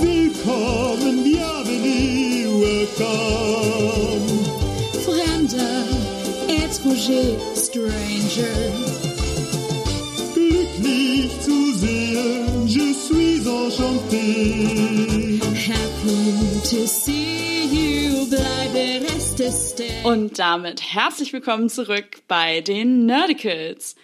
Willkommen, bienvenue, welcome. Fremder, étranger, stranger. Glücklich zu sehen, je suis enchanté. Happy to see you, bleibe reste stay. Und damit herzlich willkommen zurück bei den Nerdicals.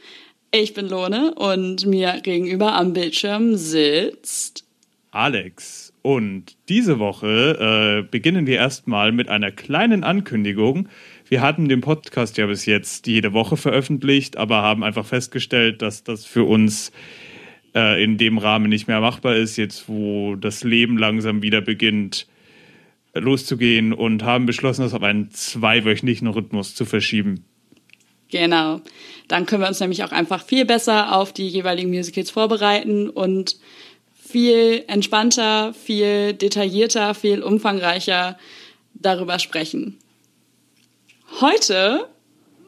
Ich bin Lone und mir gegenüber am Bildschirm sitzt. Alex. Und diese Woche äh, beginnen wir erstmal mit einer kleinen Ankündigung. Wir hatten den Podcast ja bis jetzt jede Woche veröffentlicht, aber haben einfach festgestellt, dass das für uns äh, in dem Rahmen nicht mehr machbar ist, jetzt wo das Leben langsam wieder beginnt loszugehen und haben beschlossen, das auf einen zweiwöchentlichen Rhythmus zu verschieben. Genau. Dann können wir uns nämlich auch einfach viel besser auf die jeweiligen Musicals vorbereiten und viel entspannter, viel detaillierter, viel umfangreicher darüber sprechen. Heute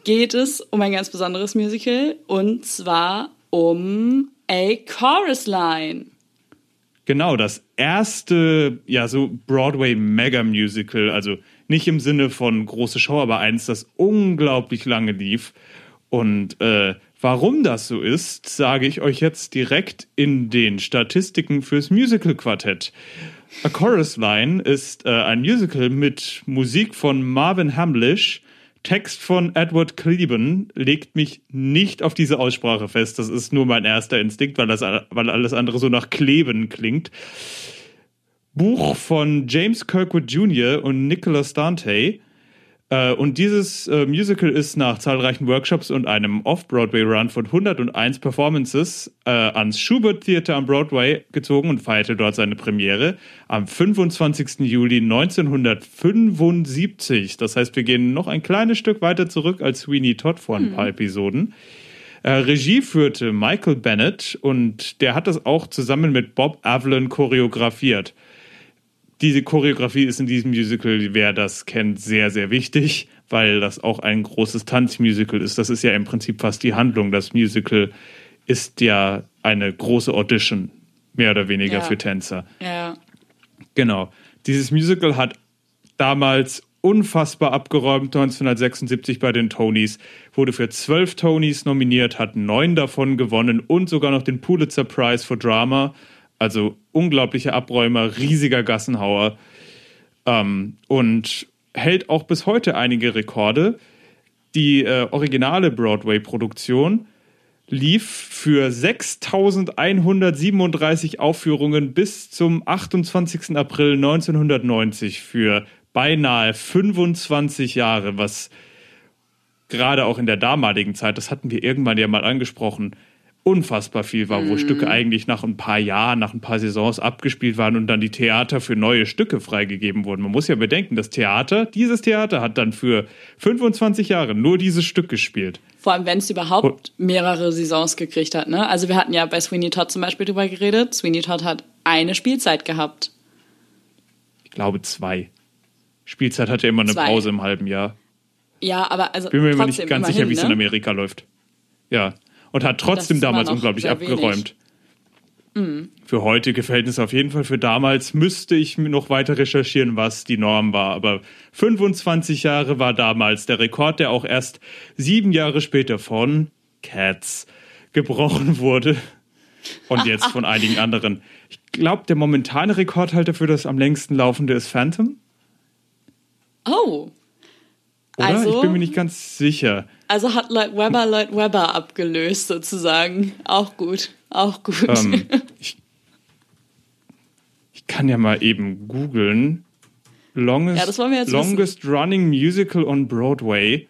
geht es um ein ganz besonderes Musical und zwar um A Chorus Line. Genau, das erste, ja, so Broadway-Mega-Musical, also nicht im Sinne von große Show, aber eins, das unglaublich lange lief. Und äh, warum das so ist, sage ich euch jetzt direkt in den Statistiken fürs Musical-Quartett. A Chorus Line ist äh, ein Musical mit Musik von Marvin Hamlish, Text von Edward Cleban, legt mich nicht auf diese Aussprache fest. Das ist nur mein erster Instinkt, weil, das, weil alles andere so nach Kleben klingt. Buch von James Kirkwood Jr. und Nicholas Dante. Äh, und dieses äh, Musical ist nach zahlreichen Workshops und einem Off-Broadway-Run von 101 Performances äh, ans Schubert Theater am Broadway gezogen und feierte dort seine Premiere am 25. Juli 1975. Das heißt, wir gehen noch ein kleines Stück weiter zurück als Sweeney Todd vor ein paar Episoden. Äh, Regie führte Michael Bennett und der hat das auch zusammen mit Bob Avalon choreografiert diese Choreografie ist in diesem Musical, wer das kennt, sehr, sehr wichtig, weil das auch ein großes Tanzmusical ist. Das ist ja im Prinzip fast die Handlung. Das Musical ist ja eine große Audition, mehr oder weniger Ja. für Tänzer. Ja. Genau. Dieses Musical hat damals unfassbar abgeräumt, 1976 bei den Tonys, wurde für zwölf Tonys nominiert, hat neun davon gewonnen und sogar noch den Pulitzer Prize for Drama. Also unglaubliche Abräumer, riesiger Gassenhauer. Ähm, und hält auch bis heute einige Rekorde. Die äh, originale Broadway-Produktion lief für 6137 Aufführungen bis zum 28. April 1990 für beinahe 25 Jahre, was gerade auch in der damaligen Zeit, das hatten wir irgendwann ja mal angesprochen, unfassbar viel war, wo Stücke eigentlich nach ein paar Jahren, nach ein paar Saisons abgespielt waren und dann die Theater für neue Stücke freigegeben wurden. Man muss ja bedenken, das Theater, dieses Theater hat dann für 25 Jahre nur dieses Stück gespielt. Vor allem, wenn es überhaupt mehrere Saisons gekriegt hat. Ne? Also wir hatten ja bei Sweeney Todd zum Beispiel drüber geredet. Sweeney Todd hat eine Spielzeit gehabt. Ich glaube zwei. Spielzeit hatte immer eine Zwei. Pause im halben Jahr. Ja, aber also Bin mir immer nicht trotzdem ganz sicher, immerhin, wie es in ne? Amerika läuft. Ja. Und hat trotzdem damals unglaublich abgeräumt. Mhm. Für heutige Verhältnisse auf jeden Fall. Für damals müsste ich noch weiter recherchieren, was die Norm war. Aber 25 Jahre war damals der Rekord, der auch erst sieben Jahre später von Cats gebrochen wurde. Und jetzt von einigen anderen. Ich glaube, der momentane Rekordhalter für das am längsten laufende ist Phantom. Oh, Oder? Also- ich bin mir nicht ganz sicher. Also hat Lloyd Webber Lloyd Webber abgelöst sozusagen. Auch gut, auch gut. Ähm, ich, ich kann ja mal eben googeln. Longest, Ja, longest Running Musical on Broadway.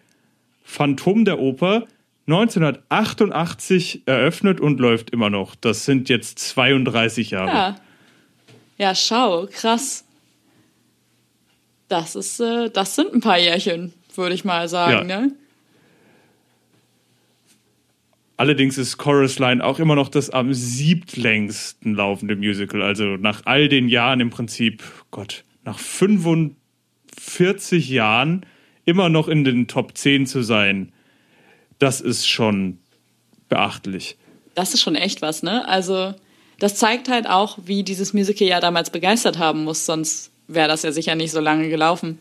Phantom der Oper. 1988 eröffnet und läuft immer noch. Das sind jetzt 32 Jahre. ja. ja, schau, krass. Das ist, äh, das sind ein paar Jährchen, würde ich mal sagen, Ja. ne? Allerdings ist Chorus Line auch immer noch das am siebtlängsten laufende Musical. Also nach all den Jahren im Prinzip, Gott, nach 45 Jahren immer noch in den Top 10 zu sein, das ist schon beachtlich. Das ist schon echt was, ne? Also das zeigt halt auch, wie dieses Musical ja damals begeistert haben muss, sonst wäre das ja sicher nicht so lange gelaufen.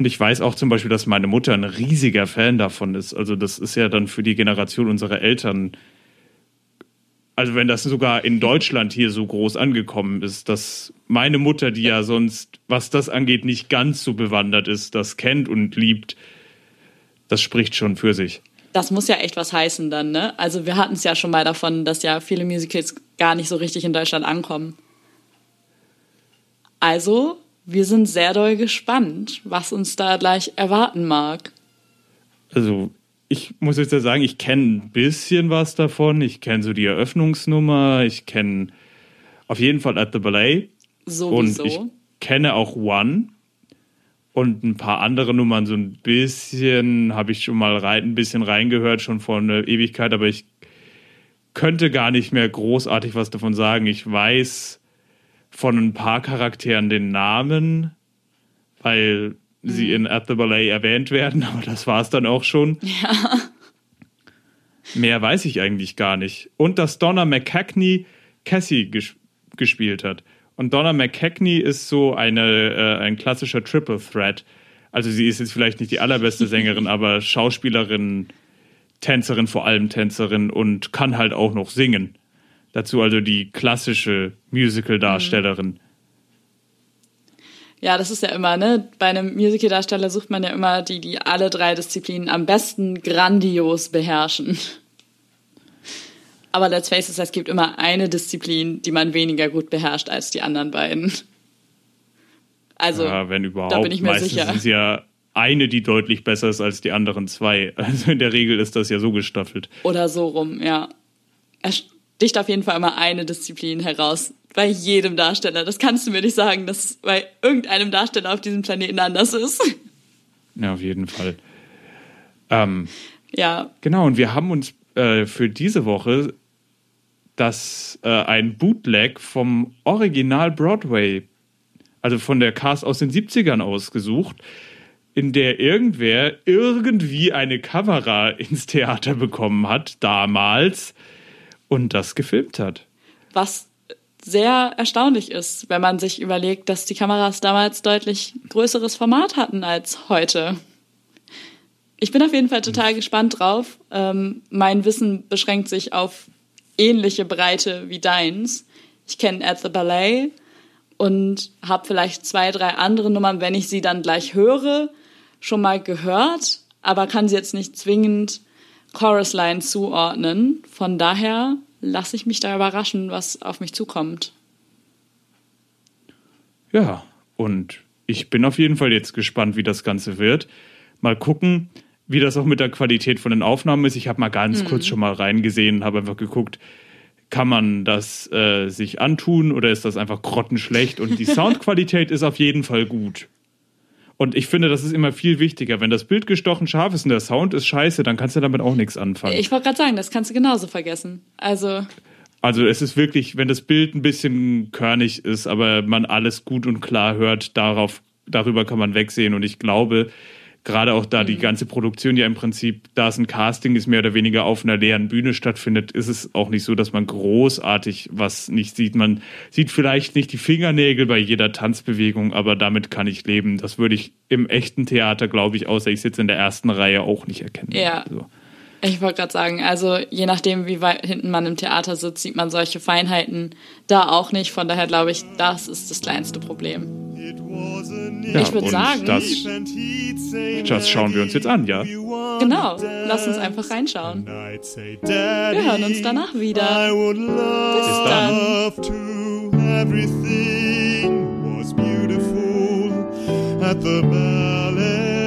Und ich weiß auch zum Beispiel, dass meine Mutter ein riesiger Fan davon ist. Also das ist ja dann für die Generation unserer Eltern, also wenn das sogar in Deutschland hier so groß angekommen ist, dass meine Mutter, die ja sonst, was das angeht, nicht ganz so bewandert ist, das kennt und liebt, das spricht schon für sich. Das muss ja echt was heißen dann, ne? Also wir hatten es ja schon mal davon, dass ja viele Musicals gar nicht so richtig in Deutschland ankommen. Also, wir sind sehr doll gespannt, was uns da gleich erwarten mag. Also, ich muss jetzt ja sagen, ich kenne ein bisschen was davon. Ich kenne so die Eröffnungsnummer, ich kenne auf jeden Fall At the Ballet. Sowieso. Und ich kenne auch One und ein paar andere Nummern so ein bisschen, habe ich schon mal rein, ein bisschen reingehört, schon vor einer Ewigkeit, aber ich könnte gar nicht mehr großartig was davon sagen. Ich weiß von ein paar Charakteren den Namen, weil sie Mhm. in At the Ballet erwähnt werden, aber das war es dann auch schon. Ja. Mehr weiß ich eigentlich gar nicht. Und dass Donna McCackney Cassie ges gespielt hat. Und Donna McCackney ist so eine, äh, ein klassischer Triple Threat. Also sie ist jetzt vielleicht nicht die allerbeste Sängerin, aber Schauspielerin, Tänzerin, vor allem Tänzerin und kann halt auch noch singen. Dazu also die klassische Musical-Darstellerin. Ja, das ist ja immer, ne? Bei einem Musical-Darsteller sucht man ja immer die, die alle drei Disziplinen am besten grandios beherrschen. Aber let's face it, es gibt immer eine Disziplin, die man weniger gut beherrscht als die anderen beiden. Also, ja, wenn überhaupt. da bin ich mir Meistens sicher. ist ja eine, die deutlich besser ist als die anderen zwei. Also in der Regel ist das ja so gestaffelt. Oder so rum, ja. Sticht auf jeden Fall immer eine Disziplin heraus. Bei jedem Darsteller. Das kannst du mir nicht sagen, dass es bei irgendeinem Darsteller auf diesem Planeten anders ist. Ja, auf jeden Fall. Ähm, ja, Genau, und wir haben uns äh, für diese Woche das äh, ein Bootleg vom Original Broadway, also von der Cast aus den 70ern ausgesucht, in der irgendwer irgendwie eine Kamera ins Theater bekommen hat, damals, und das gefilmt hat. was sehr erstaunlich ist, wenn man sich überlegt, dass die Kameras damals deutlich größeres Format hatten als heute. Ich bin auf jeden Fall total gespannt drauf. Ähm, mein Wissen beschränkt sich auf ähnliche Breite wie deins. Ich kenne At the Ballet und habe vielleicht zwei, drei andere Nummern, wenn ich sie dann gleich höre, schon mal gehört, aber kann sie jetzt nicht zwingend Chorusline zuordnen. Von daher lasse ich mich da überraschen, was auf mich zukommt. Ja, und ich bin auf jeden Fall jetzt gespannt, wie das Ganze wird. Mal gucken, wie das auch mit der Qualität von den Aufnahmen ist. Ich habe mal ganz kurz schon mal reingesehen, habe einfach geguckt, kann man das äh, sich antun oder ist das einfach grottenschlecht? Und die Soundqualität ist auf jeden Fall gut. Und ich finde, das ist immer viel wichtiger. Wenn das Bild gestochen scharf ist und der Sound ist scheiße, dann kannst du damit auch nichts anfangen. Ich wollte gerade sagen, das kannst du genauso vergessen. Also, Also es ist wirklich, wenn das Bild ein bisschen körnig ist, aber man alles gut und klar hört, darauf, darüber kann man wegsehen. Und ich glaube, gerade auch da die ganze Produktion ja im Prinzip, da es ein Casting ist, mehr oder weniger auf einer leeren Bühne stattfindet, ist es auch nicht so, dass man großartig was nicht sieht. Man sieht vielleicht nicht die Fingernägel bei jeder Tanzbewegung, aber damit kann ich leben. Das würde ich im echten Theater, glaube ich, außer ich sitze in der ersten Reihe, auch nicht erkennen. Ja. Also. Ich wollte gerade sagen, also je nachdem, wie weit hinten man im Theater sitzt, sieht man solche Feinheiten da auch nicht. Von daher glaube ich, das ist das kleinste Problem. Ja, Ich würd und sagen- das, das schauen wir uns jetzt an, ja? Genau, lass uns einfach reinschauen. Wir hören uns danach wieder. I would Bis dann. love to everything was beautiful at the ballet.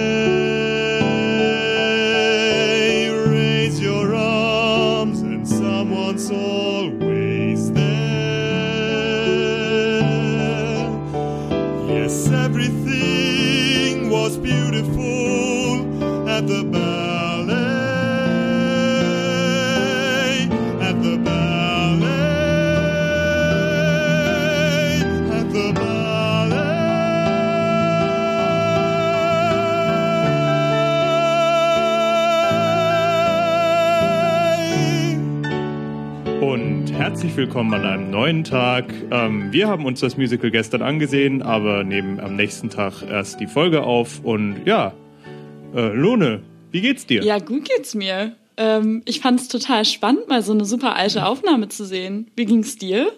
Herzlich willkommen an einem neuen Tag. Ähm, wir haben uns das Musical gestern angesehen, aber nehmen am nächsten Tag erst die Folge auf. Und ja, äh, Lone, wie geht's dir? Ja, gut geht's mir. Ähm, ich fand's total spannend, mal so eine super alte Aufnahme zu sehen. Wie ging's dir?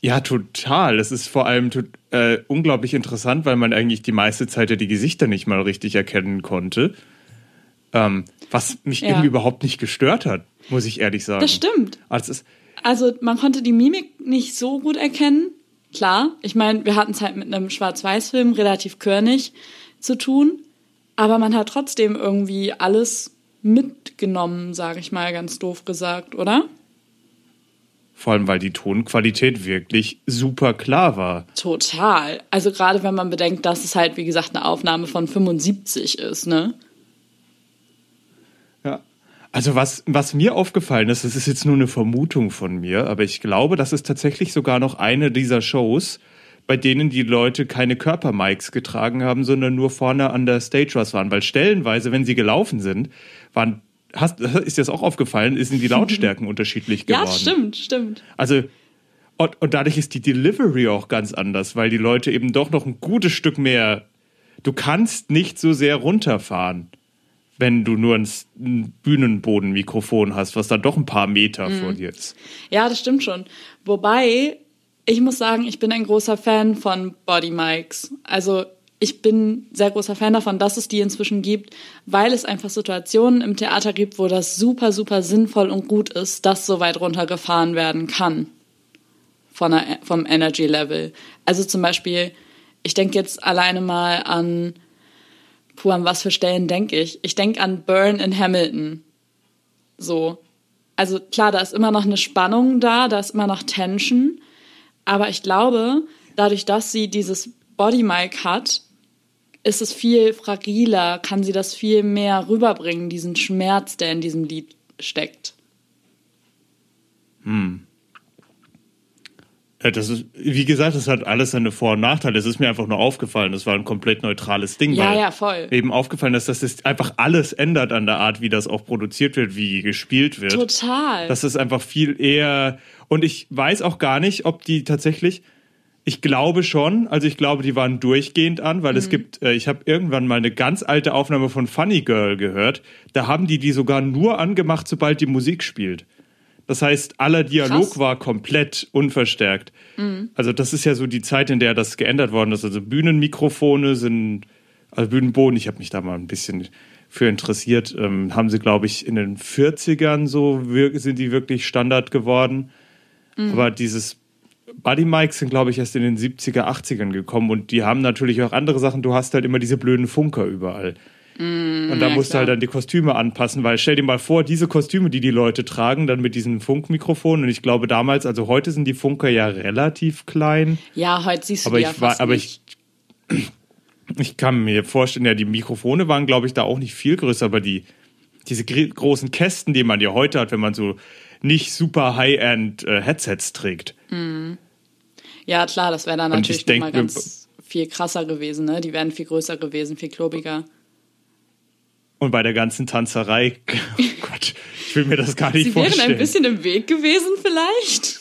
Ja, total. Es ist vor allem äh, unglaublich interessant, weil man eigentlich die meiste Zeit ja die Gesichter nicht mal richtig erkennen konnte. Ähm, was mich Ja. irgendwie überhaupt nicht gestört hat, muss ich ehrlich sagen. Das stimmt. Also Also man konnte die Mimik nicht so gut erkennen. Klar, ich meine, wir hatten es halt mit einem Schwarz-Weiß-Film relativ körnig zu tun, aber man hat trotzdem irgendwie alles mitgenommen, sage ich mal ganz doof gesagt, oder? vor allem, weil die Tonqualität wirklich super klar war. Total. Also gerade wenn man bedenkt, dass es halt, wie gesagt, eine Aufnahme von 75 ist, ne? Also was, was mir aufgefallen ist, das ist jetzt nur eine Vermutung von mir, aber ich glaube, das ist tatsächlich sogar noch eine dieser Shows, bei denen die Leute keine Körpermics getragen haben, sondern nur vorne an der Stage was waren. Weil stellenweise, wenn sie gelaufen sind, waren, hast, ist dir das auch aufgefallen, sind die Lautstärken unterschiedlich geworden. Ja, stimmt, stimmt. Also, und, und dadurch ist die Delivery auch ganz anders, weil die Leute eben doch noch ein gutes Stück mehr. Du kannst nicht so sehr runterfahren, wenn du nur ein, Bühnenbodenmikrofon hast, was dann doch ein paar Meter vor dir ist. Ja, das stimmt schon. Wobei, ich muss sagen, ich bin ein großer Fan von Body Mics. Also ich bin sehr großer Fan davon, dass es die inzwischen gibt, weil es einfach Situationen im Theater gibt, wo das super, super sinnvoll und gut ist, dass so weit runtergefahren werden kann von der, vom Energy Level. Also zum Beispiel, ich denke jetzt alleine mal an, puh, an was für Stellen denke ich? Ich denke an Burn in Hamilton. So. Also klar, da ist immer noch eine Spannung da, da ist immer noch Tension. Aber ich glaube, dadurch, dass sie dieses Body Mic hat, ist es viel fragiler, kann sie das viel mehr rüberbringen, diesen Schmerz, der in diesem Lied steckt. Ja, Das ist, wie gesagt, das hat alles seine Vor- und Nachteile. Es ist mir einfach nur aufgefallen. Das war ein komplett neutrales Ding. Ja, ja, voll. Eben aufgefallen dass das einfach alles ändert an der Art, wie das auch produziert wird, wie gespielt wird. Total. Das ist einfach viel eher. Und ich weiß auch gar nicht, ob die tatsächlich. Ich glaube schon, also ich glaube, die waren durchgehend an, weil es gibt, äh, ich habe irgendwann mal eine ganz alte Aufnahme von Funny Girl gehört. Da haben die die sogar nur angemacht, sobald die Musik spielt. Das heißt, aller Dialog Krass. war komplett unverstärkt. Also das ist ja so die Zeit, in der das geändert worden ist. Also Bühnenmikrofone sind, also Bühnenboden, ich habe mich da mal ein bisschen für interessiert, ähm, haben sie, glaube ich, in den 40ern so, sind die wirklich Standard geworden. Aber dieses Buddy Mics sind, glaube ich, erst in den 70er, 80ern gekommen und die haben natürlich auch andere Sachen. Du hast halt immer diese blöden Funker überall. Und da musst du klar. halt dann die Kostüme anpassen, weil stell dir mal vor, diese Kostüme, die die Leute tragen, dann mit diesen Funkmikrofonen. Und ich glaube damals, also heute sind die Funker ja relativ klein. ja, heute siehst du Aber die ja ich war, fast aber nicht. ich, ich kann mir vorstellen, ja, die Mikrofone waren, glaube ich, da auch nicht viel größer, aber die, diese gr- großen Kästen, die man ja heute hat, wenn man so nicht super High-End äh, Headsets trägt. Ja, klar, das wäre dann Und natürlich ich denk ganz viel krasser gewesen, ne? Die wären viel größer gewesen, viel klobiger. Und bei der ganzen Tanzerei, oh Gott, ich will mir das gar nicht Sie wären vorstellen. ein bisschen im Weg gewesen, vielleicht.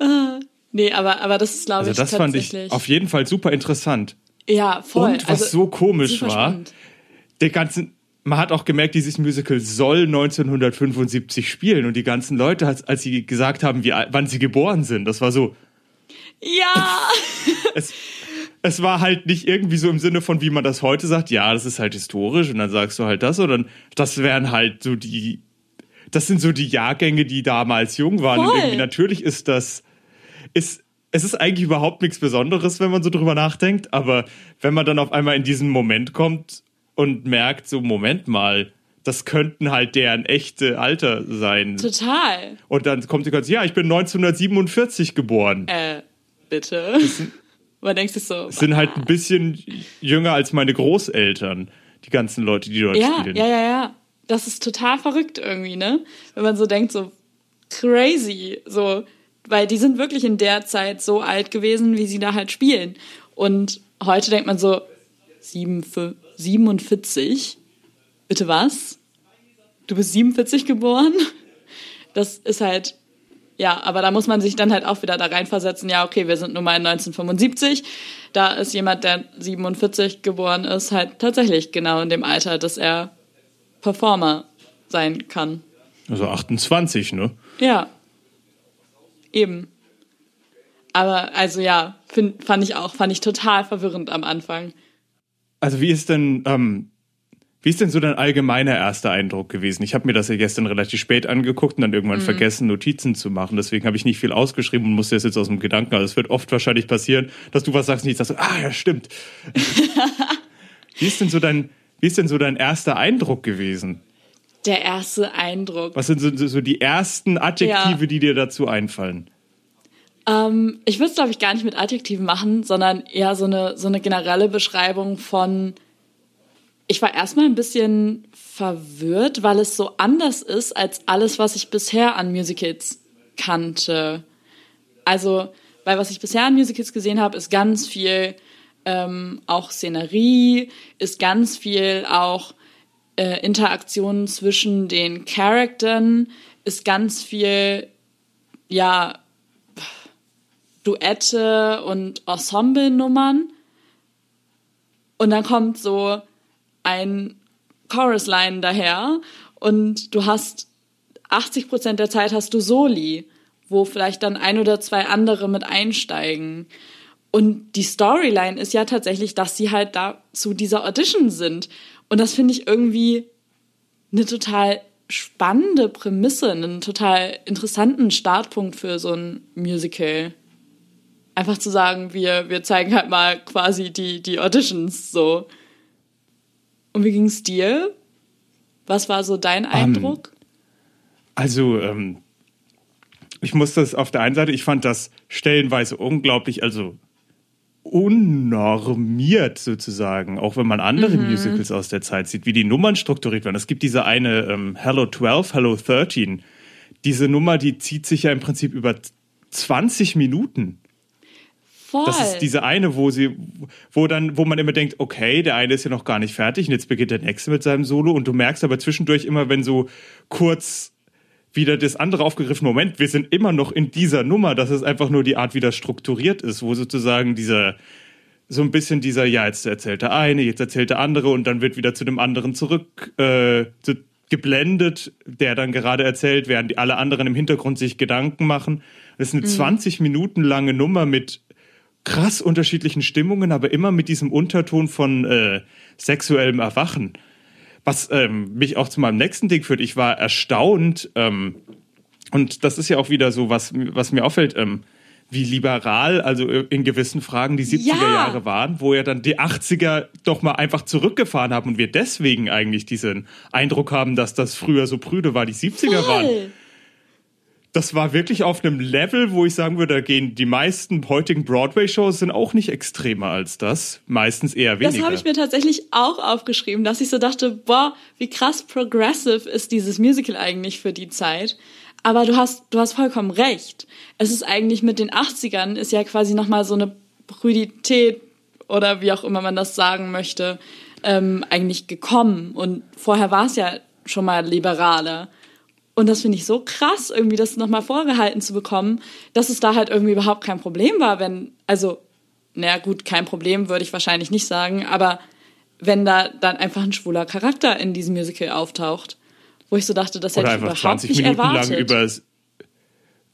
Ah, nee, aber, aber das ist, glaube also ich, das fand ich auf jeden Fall super interessant. ja, voll. Und was also, so komisch war, spannend. der ganzen, man hat auch gemerkt, dieses Musical soll 1975 spielen und die ganzen Leute, als, als sie gesagt haben, wie, wann sie geboren sind, das war so, Ja! es, es war halt nicht irgendwie so im Sinne von, wie man das heute sagt, ja, das ist halt historisch und dann sagst du halt das, sondern das wären halt so die, das sind so die Jahrgänge, die damals jung waren. Und Voll. irgendwie natürlich ist das, ist, es ist eigentlich überhaupt nichts Besonderes, wenn man so drüber nachdenkt, aber wenn man dann auf einmal in diesen Moment kommt und merkt, so, Moment mal, das könnten halt deren echte Alter sein. Total. Und dann kommt die ganz, ja, ich bin 1947 geboren. Äh, bitte. Man denkt sich so. sind halt ein bisschen jünger als meine Großeltern, die ganzen Leute, die dort Ja, spielen. ja, ja, ja. Das ist total verrückt irgendwie, ne? Wenn man so denkt, so crazy, so, weil die sind wirklich in der Zeit so alt gewesen, wie sie da halt spielen. Und heute denkt man so, sieben, fü- 47? Bitte was? Du bist 47 geboren? Das ist halt, ja, aber da muss man sich dann halt auch wieder da reinversetzen, ja, okay, wir sind nun mal in 1975. Da ist jemand, der 47 geboren ist, halt tatsächlich genau in dem Alter, dass er Performer sein kann. Also 28, ne? Ja. Eben. Aber also ja, find, fand ich auch, fand ich total verwirrend am Anfang. Also wie ist denn, ähm, wie ist denn so dein allgemeiner erster Eindruck gewesen? Ich habe mir das ja gestern relativ spät angeguckt und dann irgendwann Mhm. vergessen, Notizen zu machen. Deswegen habe ich nicht viel ausgeschrieben und musste das jetzt aus dem Gedanken. Also es wird oft wahrscheinlich passieren, dass du was sagst und ich sag so, ah ja, stimmt. wie ist denn so dein, wie ist denn so dein erster Eindruck gewesen? Der erste Eindruck. Was sind so, so- so die ersten Adjektive, Ja. die dir dazu einfallen? Ähm, ich würde es, glaube ich, gar nicht mit Adjektiven machen, sondern eher so eine, so eine generelle Beschreibung von. Ich war erstmal ein bisschen verwirrt, weil es so anders ist als alles, was ich bisher an Musicals kannte. Also, weil was ich bisher an Musicals gesehen habe, ist ganz viel ähm, auch Szenerie, ist ganz viel auch äh, Interaktion zwischen den Charakteren, ist ganz viel, ja, Duette und Ensemble-Nummern. Und dann kommt so ein Chorus-Line daher und du hast 80 Prozent der Zeit hast du Soli, wo vielleicht dann ein oder zwei andere mit einsteigen. Und die Storyline ist ja tatsächlich, dass sie halt da zu dieser Audition sind. Und das finde ich irgendwie eine total spannende Prämisse, einen total interessanten Startpunkt für so ein Musical. Einfach zu sagen, wir, wir zeigen halt mal quasi die, die Auditions so. Und wie ging's dir? Was war so dein Eindruck? Also, ähm, ich muss das auf der einen Seite, ich fand das stellenweise unglaublich, also unnormiert sozusagen, auch wenn man andere Musicals aus der Zeit sieht, wie die Nummern strukturiert werden. Es gibt diese eine ähm, Hello 12, Hello 13. Diese Nummer, die zieht sich ja im Prinzip über 20 Minuten. Voll. Das ist diese eine, wo sie, wo dann, wo man immer denkt, okay, der eine ist ja noch gar nicht fertig und jetzt beginnt der nächste mit seinem Solo und du merkst aber zwischendurch immer, wenn so kurz wieder das andere aufgegriffen, Moment, wir sind immer noch in dieser Nummer, dass es einfach nur die Art, wie das strukturiert ist, wo sozusagen dieser, so ein bisschen dieser, ja, jetzt erzählt der eine, jetzt erzählt der andere und dann wird wieder zu dem anderen zurück äh, zu, geblendet, der dann gerade erzählt, während alle anderen im Hintergrund sich Gedanken machen. Das ist eine 20 Minuten lange Nummer mit krass unterschiedlichen Stimmungen, aber immer mit diesem Unterton von äh, sexuellem Erwachen. Was ähm, mich auch zu meinem nächsten Ding führt. Ich war erstaunt, ähm, und das ist ja auch wieder so, was, was mir auffällt, ähm, wie liberal, also in gewissen Fragen die 70er Ja. Jahre waren, wo ja dann die 80er doch mal einfach zurückgefahren haben und wir deswegen eigentlich diesen Eindruck haben, dass das früher so prüde war, die 70er waren Voll. Das war wirklich auf einem Level, wo ich sagen würde, da gehen die meisten heutigen Broadway-Shows sind auch nicht extremer als das. Meistens eher weniger. Das habe ich mir tatsächlich auch aufgeschrieben, dass ich so dachte, boah, wie krass progressive ist dieses Musical eigentlich für die Zeit. Aber du hast, du hast vollkommen recht. Es ist eigentlich mit den 80ern ist ja quasi nochmal so eine Prüdität oder wie auch immer man das sagen möchte, ähm, eigentlich gekommen. Und vorher war es ja schon mal liberaler. Und das finde ich so krass, irgendwie das nochmal vorgehalten zu bekommen, dass es da halt irgendwie überhaupt kein Problem war, wenn, also, naja gut, kein Problem würde ich wahrscheinlich nicht sagen, aber wenn da dann einfach ein schwuler Charakter in diesem Musical auftaucht, wo ich so dachte, das hätte Oder ich einfach überhaupt 20 nicht Minuten erwartet. lang über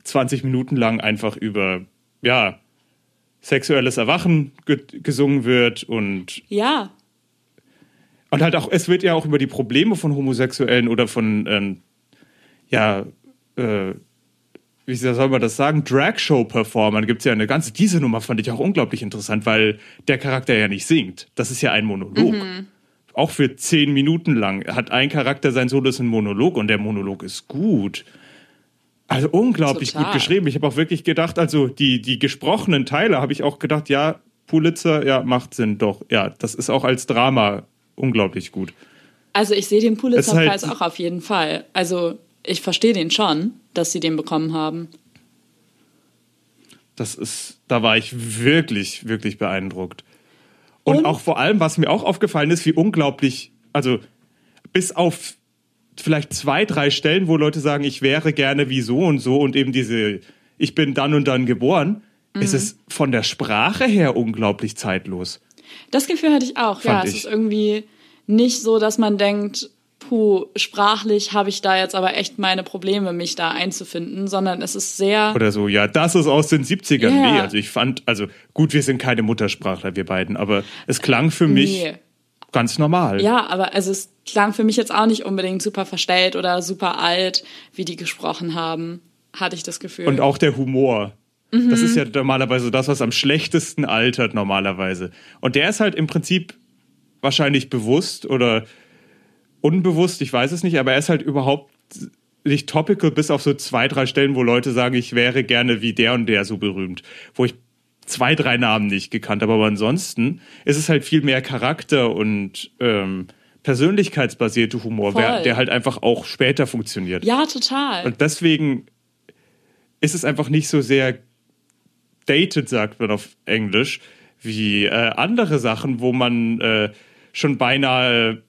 20 Minuten lang einfach über ja sexuelles Erwachen ge gesungen wird und ja, und halt auch es wird ja auch über die Probleme von Homosexuellen oder von ähm, ja äh, wie soll man das sagen, Drag-Show-Performern gibt es ja eine ganze, diese Nummer fand ich auch unglaublich interessant, weil der Charakter ja nicht singt. Das ist ja ein Monolog. Mhm. Auch für zehn Minuten lang hat ein Charakter sein Solo ist ein Monolog und der Monolog ist gut. Also unglaublich Total. gut geschrieben. Ich habe auch wirklich gedacht, also die, die gesprochenen Teile habe ich auch gedacht, ja, Pulitzer, ja, macht Sinn, doch. Ja, das ist auch als Drama unglaublich gut. also ich sehe den Es Pulitzer-Preis halt- auch auf jeden Fall. Also ich verstehe den schon, dass sie den bekommen haben. Das ist, da war ich wirklich, wirklich beeindruckt. Und, Und- auch vor allem, was mir auch aufgefallen ist, wie unglaublich, also bis auf vielleicht zwei, drei Stellen, wo Leute sagen, ich wäre gerne wie so und so und eben diese, ich bin dann und dann geboren, Mhm. ist es von der Sprache her unglaublich zeitlos. Das Gefühl hatte ich auch. ja, Fand es ich. ist irgendwie nicht so, dass man denkt, puh, sprachlich habe ich da jetzt aber echt meine Probleme, mich da einzufinden, sondern es ist sehr. Oder so, ja, das ist aus den 70ern. Ja. Nee, also ich fand, also gut, wir sind keine Muttersprachler, wir beiden, aber es klang für mich Nee. ganz normal. Ja, aber also es klang für mich jetzt auch nicht unbedingt super verstellt oder super alt, wie die gesprochen haben, hatte ich das Gefühl. Und auch der Humor. Das ist ja Mhm. normalerweise das, was am schlechtesten altert normalerweise. Und der ist halt im Prinzip wahrscheinlich bewusst oder unbewusst, ich weiß es nicht, aber er ist halt überhaupt nicht topical, bis auf so zwei, drei Stellen, wo Leute sagen, ich wäre gerne wie der und der so berühmt. Wo ich zwei, drei Namen nicht gekannt habe. Aber ansonsten ist es halt viel mehr Charakter und ähm, persönlichkeitsbasierte Humor, wer, der halt einfach auch später funktioniert. ja, total. Und deswegen ist es einfach nicht so sehr dated, sagt man auf Englisch, wie äh, andere Sachen, wo man äh, schon beinahe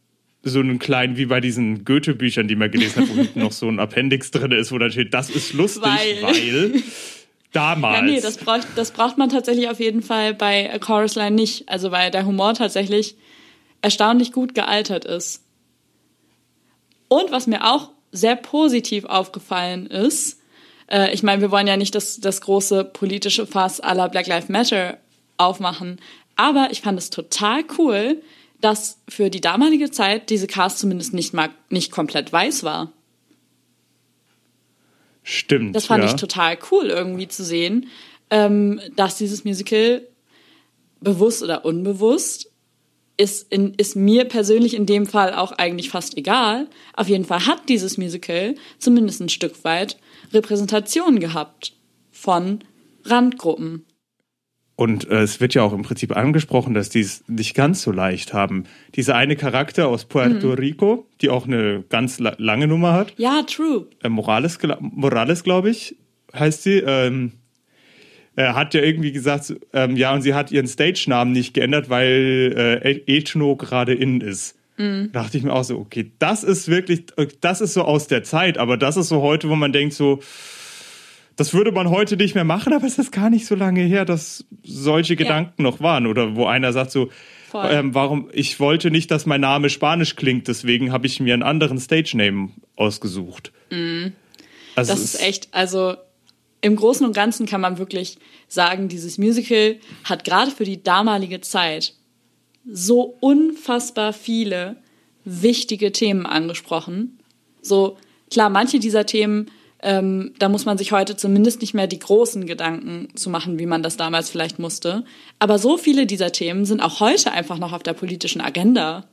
so einen kleinen, wie bei diesen Goethe-Büchern, die man gelesen hat, wo hinten noch so ein Appendix drin ist, wo dann steht, das ist lustig, Weil. weil, damals. Ja, nee, das braucht, das braucht man tatsächlich auf jeden Fall bei A Chorus Line nicht. Also weil der Humor tatsächlich erstaunlich gut gealtert ist. Und was mir auch sehr positiv aufgefallen ist, äh, ich meine, wir wollen ja nicht das, das große politische Fass aller Black Lives Matter aufmachen, aber ich fand es total cool, dass für die damalige Zeit diese Cast zumindest nicht mal nicht komplett weiß war. Stimmt. Das fand ja. ich total cool irgendwie zu sehen, ähm, dass dieses Musical bewusst oder unbewusst ist, in, ist mir persönlich in dem Fall auch eigentlich fast egal. Auf jeden Fall hat dieses Musical zumindest ein Stück weit Repräsentation gehabt von Randgruppen. Und äh, es wird ja auch im Prinzip angesprochen, dass die es nicht ganz so leicht haben. Dieser eine Charakter aus Puerto Rico, die auch eine ganz la lange Nummer hat, Ja, true. äh, Morales, Morales glaube ich, heißt sie, ähm, er hat ja irgendwie gesagt, ähm, ja, und sie hat ihren Stage-Namen nicht geändert, weil äh, Ethno gerade in ist. Da dachte ich mir auch so, okay, das ist wirklich, äh, das ist so aus der Zeit, aber das ist so heute, wo man denkt so, das würde man heute nicht mehr machen, aber es ist gar nicht so lange her, dass solche Gedanken noch waren. Oder wo einer sagt so, ähm, warum, ich wollte nicht, dass mein Name Spanisch klingt, deswegen habe ich mir einen anderen Stage-Name ausgesucht. Also Mhm. Das ist echt, also im Großen und Ganzen kann man wirklich sagen, dieses Musical hat gerade für die damalige Zeit so unfassbar viele wichtige Themen angesprochen. So, klar, manche dieser Themen, ähm, da muss man sich heute zumindest nicht mehr die großen Gedanken zu machen, wie man das damals vielleicht musste. Aber so viele dieser Themen sind auch heute einfach noch auf der politischen Agenda.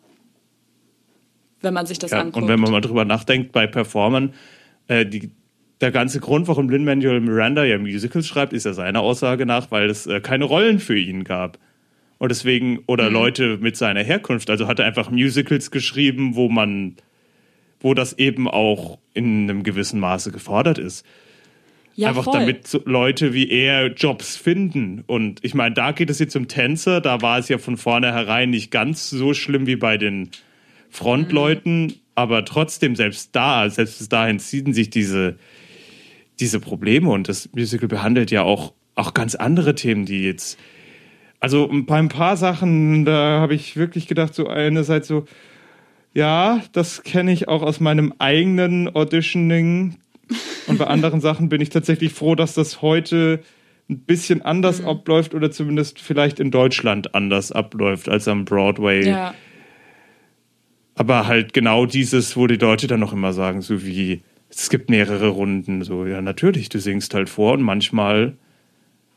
Wenn man sich das Ja, anguckt. und wenn man mal drüber nachdenkt, bei Performern, äh, die, der ganze Grund, warum Lin-Manuel Miranda ja Musicals schreibt, ist ja seiner Aussage nach, weil es äh, keine Rollen für ihn gab. Und deswegen, oder Mhm. Leute mit seiner Herkunft, also hat er einfach Musicals geschrieben, wo man, wo das eben auch in einem gewissen Maße gefordert ist. ja, einfach voll. damit so Leute wie er Jobs finden. Und ich meine, da geht es jetzt um Tänzer, da war es ja von vornherein nicht ganz so schlimm wie bei den Frontleuten, aber trotzdem, selbst da, selbst bis dahin ziehen sich diese, diese Probleme und das Musical behandelt ja auch, auch ganz andere Themen, die jetzt. Also bei ein paar Sachen, da habe ich wirklich gedacht, so einerseits so, ja, das kenne ich auch aus meinem eigenen Auditioning. Und bei anderen Sachen bin ich tatsächlich froh, dass das heute ein bisschen anders Mhm. abläuft oder zumindest vielleicht in Deutschland anders abläuft als am Broadway. ja. Aber halt genau dieses, wo die Leute dann noch immer sagen, so wie, es gibt mehrere Runden, so, ja, natürlich, du singst halt vor und manchmal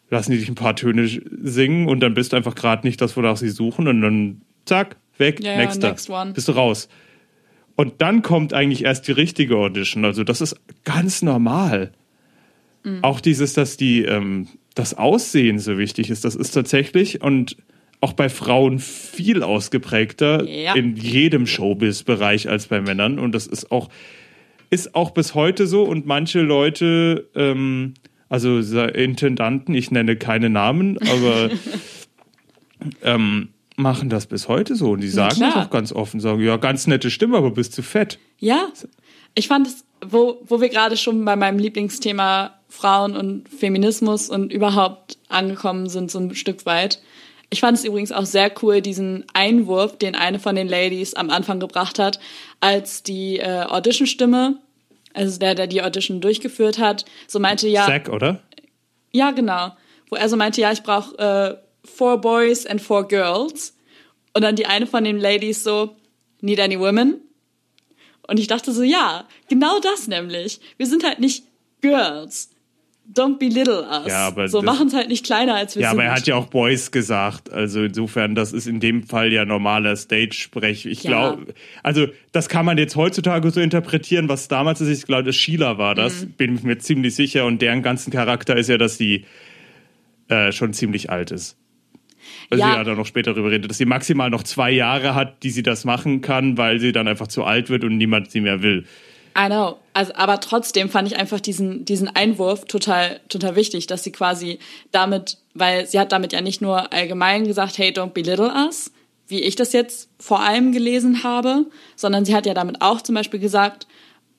lassen die dich ein paar Töne singen und dann bist du einfach gerade nicht das, wonach sie suchen und dann zack, weg, Ja, ja, nächster, next one. bist du raus. Und dann kommt eigentlich erst die richtige Audition, also das ist ganz normal. Mhm. Auch dieses, dass die, ähm, das Aussehen so wichtig ist, das ist tatsächlich und auch bei Frauen viel ausgeprägter Ja. in jedem Showbiz-Bereich als bei Männern. Und das ist auch, ist auch bis heute so. Und manche Leute, ähm, also Intendanten, ich nenne keine Namen, aber ähm, machen das bis heute so. Und die sagen das auch ganz offen, sagen, ja, ganz nette Stimme, aber bist zu fett. Ja, Ich fand es, wo, wo wir gerade schon bei meinem Lieblingsthema Frauen und Feminismus und überhaupt angekommen sind, so ein Stück weit. Ich fand es übrigens auch sehr cool, diesen Einwurf, den eine von den Ladies am Anfang gebracht hat, als die äh, Audition-Stimme, also der, der die Audition durchgeführt hat, so meinte ja. Zack, oder? Ja, genau. Wo er so meinte, ja, ich brauche äh, four boys and four girls. Und dann die eine von den Ladies so, need any women? Und ich dachte so, ja, genau das nämlich. Wir sind halt nicht Girls. Don't belittle us. Ja, aber so machen es halt nicht kleiner, als wir Ja, sind. aber er hat ja auch Boys gesagt. Also insofern, das ist in dem Fall ja normaler Stage-Sprech. Ich Ja. glaube, also das kann man jetzt heutzutage so interpretieren, was damals ist. Ich glaube, das Sheila war das. Mhm. Bin ich mir ziemlich sicher. Und deren ganzen Charakter ist ja, dass sie äh, schon ziemlich alt ist. Also Ja. ja. da noch später darüber redet, dass sie maximal noch zwei Jahre hat, die sie das machen kann, weil sie dann einfach zu alt wird und niemand sie mehr will. I know. Also, aber trotzdem fand ich einfach diesen, diesen Einwurf total, total wichtig, dass sie quasi damit, weil sie hat damit ja nicht nur allgemein gesagt, hey, don't belittle us, wie ich das jetzt vor allem gelesen habe, sondern sie hat ja damit auch zum Beispiel gesagt,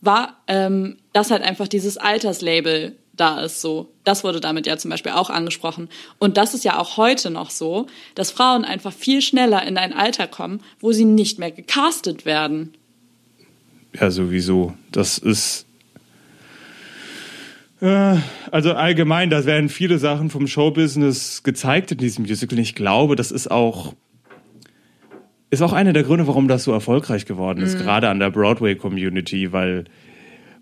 war, ähm, dass halt einfach dieses Alterslabel da ist so. Das wurde damit ja zum Beispiel auch angesprochen. Und das ist ja auch heute noch so, dass Frauen einfach viel schneller in ein Alter kommen, wo sie nicht mehr gecastet werden. Ja, sowieso. Das ist. Äh, Also allgemein, da werden viele Sachen vom Showbusiness gezeigt in diesem Musical. Und ich glaube, das ist auch ist auch einer der Gründe, warum das so erfolgreich geworden ist, gerade an der Broadway-Community, weil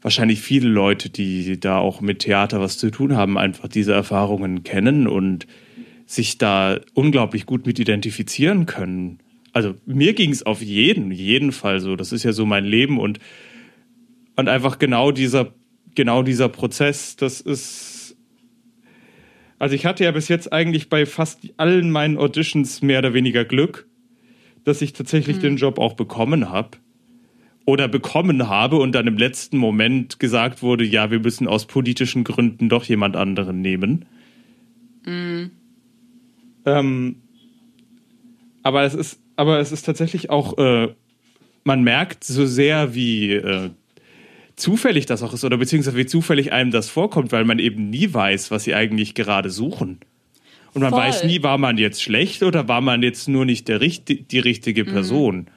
wahrscheinlich viele Leute, die da auch mit Theater was zu tun haben, einfach diese Erfahrungen kennen und sich da unglaublich gut mit identifizieren können. Also mir ging es auf jeden, jeden Fall so. Das ist ja so mein Leben und, und einfach genau dieser, genau dieser Prozess, das ist. Also ich hatte ja bis jetzt eigentlich bei fast allen meinen Auditions mehr oder weniger Glück, dass ich tatsächlich den Job auch bekommen habe. Oder bekommen habe und dann im letzten Moment gesagt wurde, ja, wir müssen aus politischen Gründen doch jemand anderen nehmen. Ähm, aber es ist, aber es ist tatsächlich auch, äh, man merkt so sehr, wie äh, zufällig das auch ist oder beziehungsweise wie zufällig einem das vorkommt, weil man eben nie weiß, was sie eigentlich gerade suchen. Und man Voll. weiß nie, war man jetzt schlecht oder war man jetzt nur nicht der, richt- die richtige Person.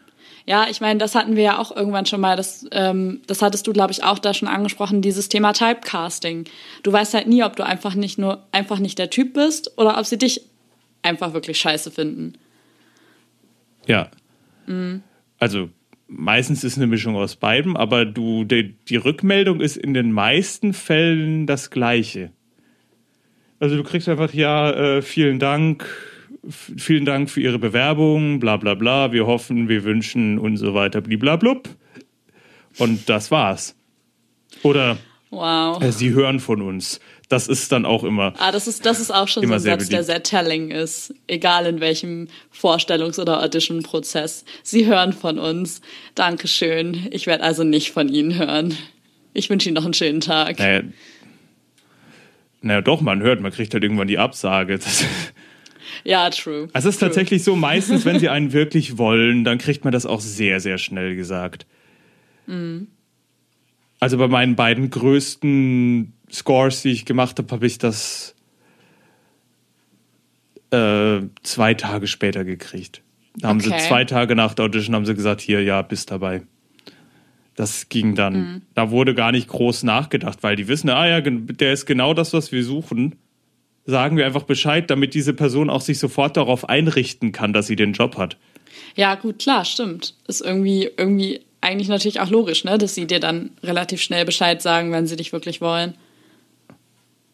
Ja, ich meine, das hatten wir ja auch irgendwann schon mal. Das, ähm, das hattest du, glaube ich, auch da schon angesprochen, dieses Thema Typecasting. Du weißt halt nie, ob du einfach nicht nur einfach nicht der Typ bist oder ob sie dich einfach wirklich scheiße finden. Ja. Also meistens ist eine Mischung aus beidem, aber du, die, die Rückmeldung ist in den meisten Fällen das Gleiche. Also du kriegst einfach, ja, äh, vielen Dank, vielen Dank für Ihre Bewerbung, bla bla bla, wir hoffen, wir wünschen und so weiter, bliblablub. Und das war's. Oder Wow. äh, Sie hören von uns. Das ist dann auch immer. Ah, das ist, das ist auch schon so ein Satz, der beliebt. sehr telling ist. Egal in welchem Vorstellungs- oder Audition-Prozess. Sie hören von uns. Dankeschön. Ich werde also nicht von Ihnen hören. Ich wünsche Ihnen noch einen schönen Tag. Naja, naja, doch, man hört, man kriegt halt irgendwann die Absage. Das, Ja, true. Also es ist true. tatsächlich so, meistens, wenn sie einen wirklich wollen, dann kriegt man das auch sehr, sehr schnell gesagt. Also bei meinen beiden größten Scores, die ich gemacht habe, habe ich das äh, zwei Tage später gekriegt. Da haben Okay. sie zwei Tage nach der Audition haben sie gesagt, hier, ja, bist dabei. Das ging dann, da wurde gar nicht groß nachgedacht, weil die wissen, ah ja, der ist genau das, was wir suchen sagen wir einfach Bescheid, damit diese Person auch sich sofort darauf einrichten kann, dass sie den Job hat. Ja, gut, klar, stimmt. Ist irgendwie, irgendwie eigentlich natürlich auch logisch, ne, dass sie dir dann relativ schnell Bescheid sagen, wenn sie dich wirklich wollen.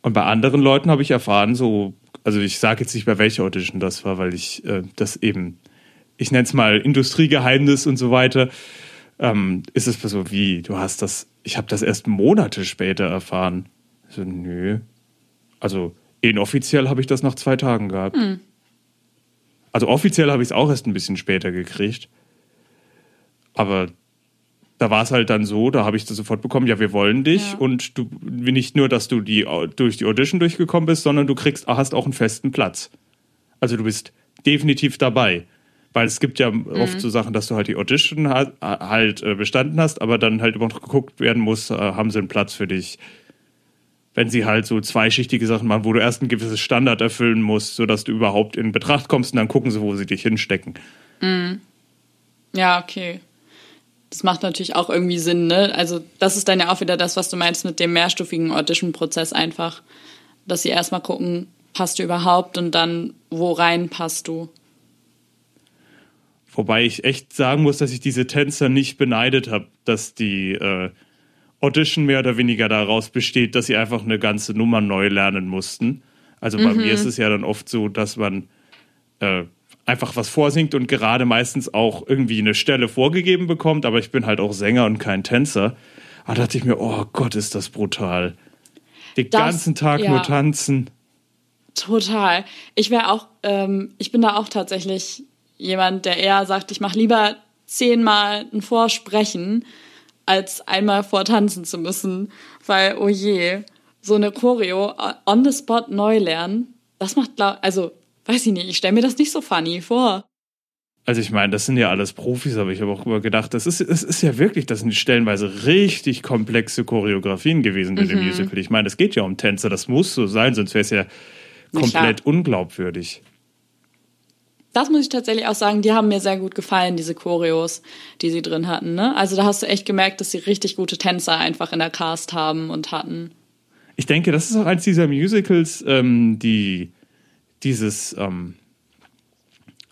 Und bei anderen Leuten habe ich erfahren, so, also ich sage jetzt nicht, bei welcher Audition das war, weil ich äh, das eben, ich nenne es mal Industriegeheimnis und so weiter, ähm, ist es so wie, du hast das, ich habe das erst Monate später erfahren. So, nö. Also inoffiziell habe ich das nach zwei Tagen gehabt. Also offiziell habe ich es auch erst ein bisschen später gekriegt. Aber da war es halt dann so, da habe ich das sofort bekommen, ja, wir wollen dich Ja. und du nicht nur, dass du die durch die Audition durchgekommen bist, sondern du kriegst hast auch einen festen Platz. Also du bist definitiv dabei. Weil es gibt ja oft so Sachen, dass du halt die Audition ha- halt äh, bestanden hast, aber dann halt immer noch geguckt werden muss, äh, haben sie einen Platz für dich. Wenn sie halt so zweischichtige Sachen machen, wo du erst ein gewisses Standard erfüllen musst, sodass du überhaupt in Betracht kommst und dann gucken sie, wo sie dich hinstecken. Ja, okay. Das macht natürlich auch irgendwie Sinn, ne? Also, das ist dann ja auch wieder das, was du meinst mit dem mehrstufigen Audition-Prozess einfach. Dass sie erstmal gucken, passt du überhaupt und dann, wo rein passt du. Wobei ich echt sagen muss, dass ich diese Tänzer nicht beneidet habe, dass die äh, Audition mehr oder weniger daraus besteht, dass sie einfach eine ganze Nummer neu lernen mussten. Also bei mir ist es ja dann oft so, dass man äh, einfach was vorsingt und gerade meistens auch irgendwie eine Stelle vorgegeben bekommt, aber ich bin halt auch Sänger und kein Tänzer. Da dachte ich mir, oh Gott, ist das brutal. Den Das- ganzen Tag ja. nur tanzen. Total. Ich wäre auch, ähm, ich bin da auch tatsächlich jemand, der eher sagt, ich mache lieber zehnmal ein Vorsprechen, als einmal vortanzen zu müssen. Weil, oh je, so eine Choreo äh, on the spot neu lernen, das macht, glaub, also, weiß ich nicht, ich stelle mir das nicht so funny vor. Also ich meine, das sind ja alles Profis, aber ich habe auch immer gedacht, das ist, es ist ja wirklich, das sind stellenweise richtig komplexe Choreografien gewesen in dem Mhm. Musical. Ich meine, es geht ja um Tänzer, das muss so sein, sonst wäre es ja komplett unglaubwürdig. Das muss ich tatsächlich auch sagen, die haben mir sehr gut gefallen, diese Choreos, die sie drin hatten. Ne? Also da hast du echt gemerkt, dass sie richtig gute Tänzer einfach in der Cast haben und hatten. Ich denke, das ist auch eins dieser Musicals, ähm, die dieses, ähm,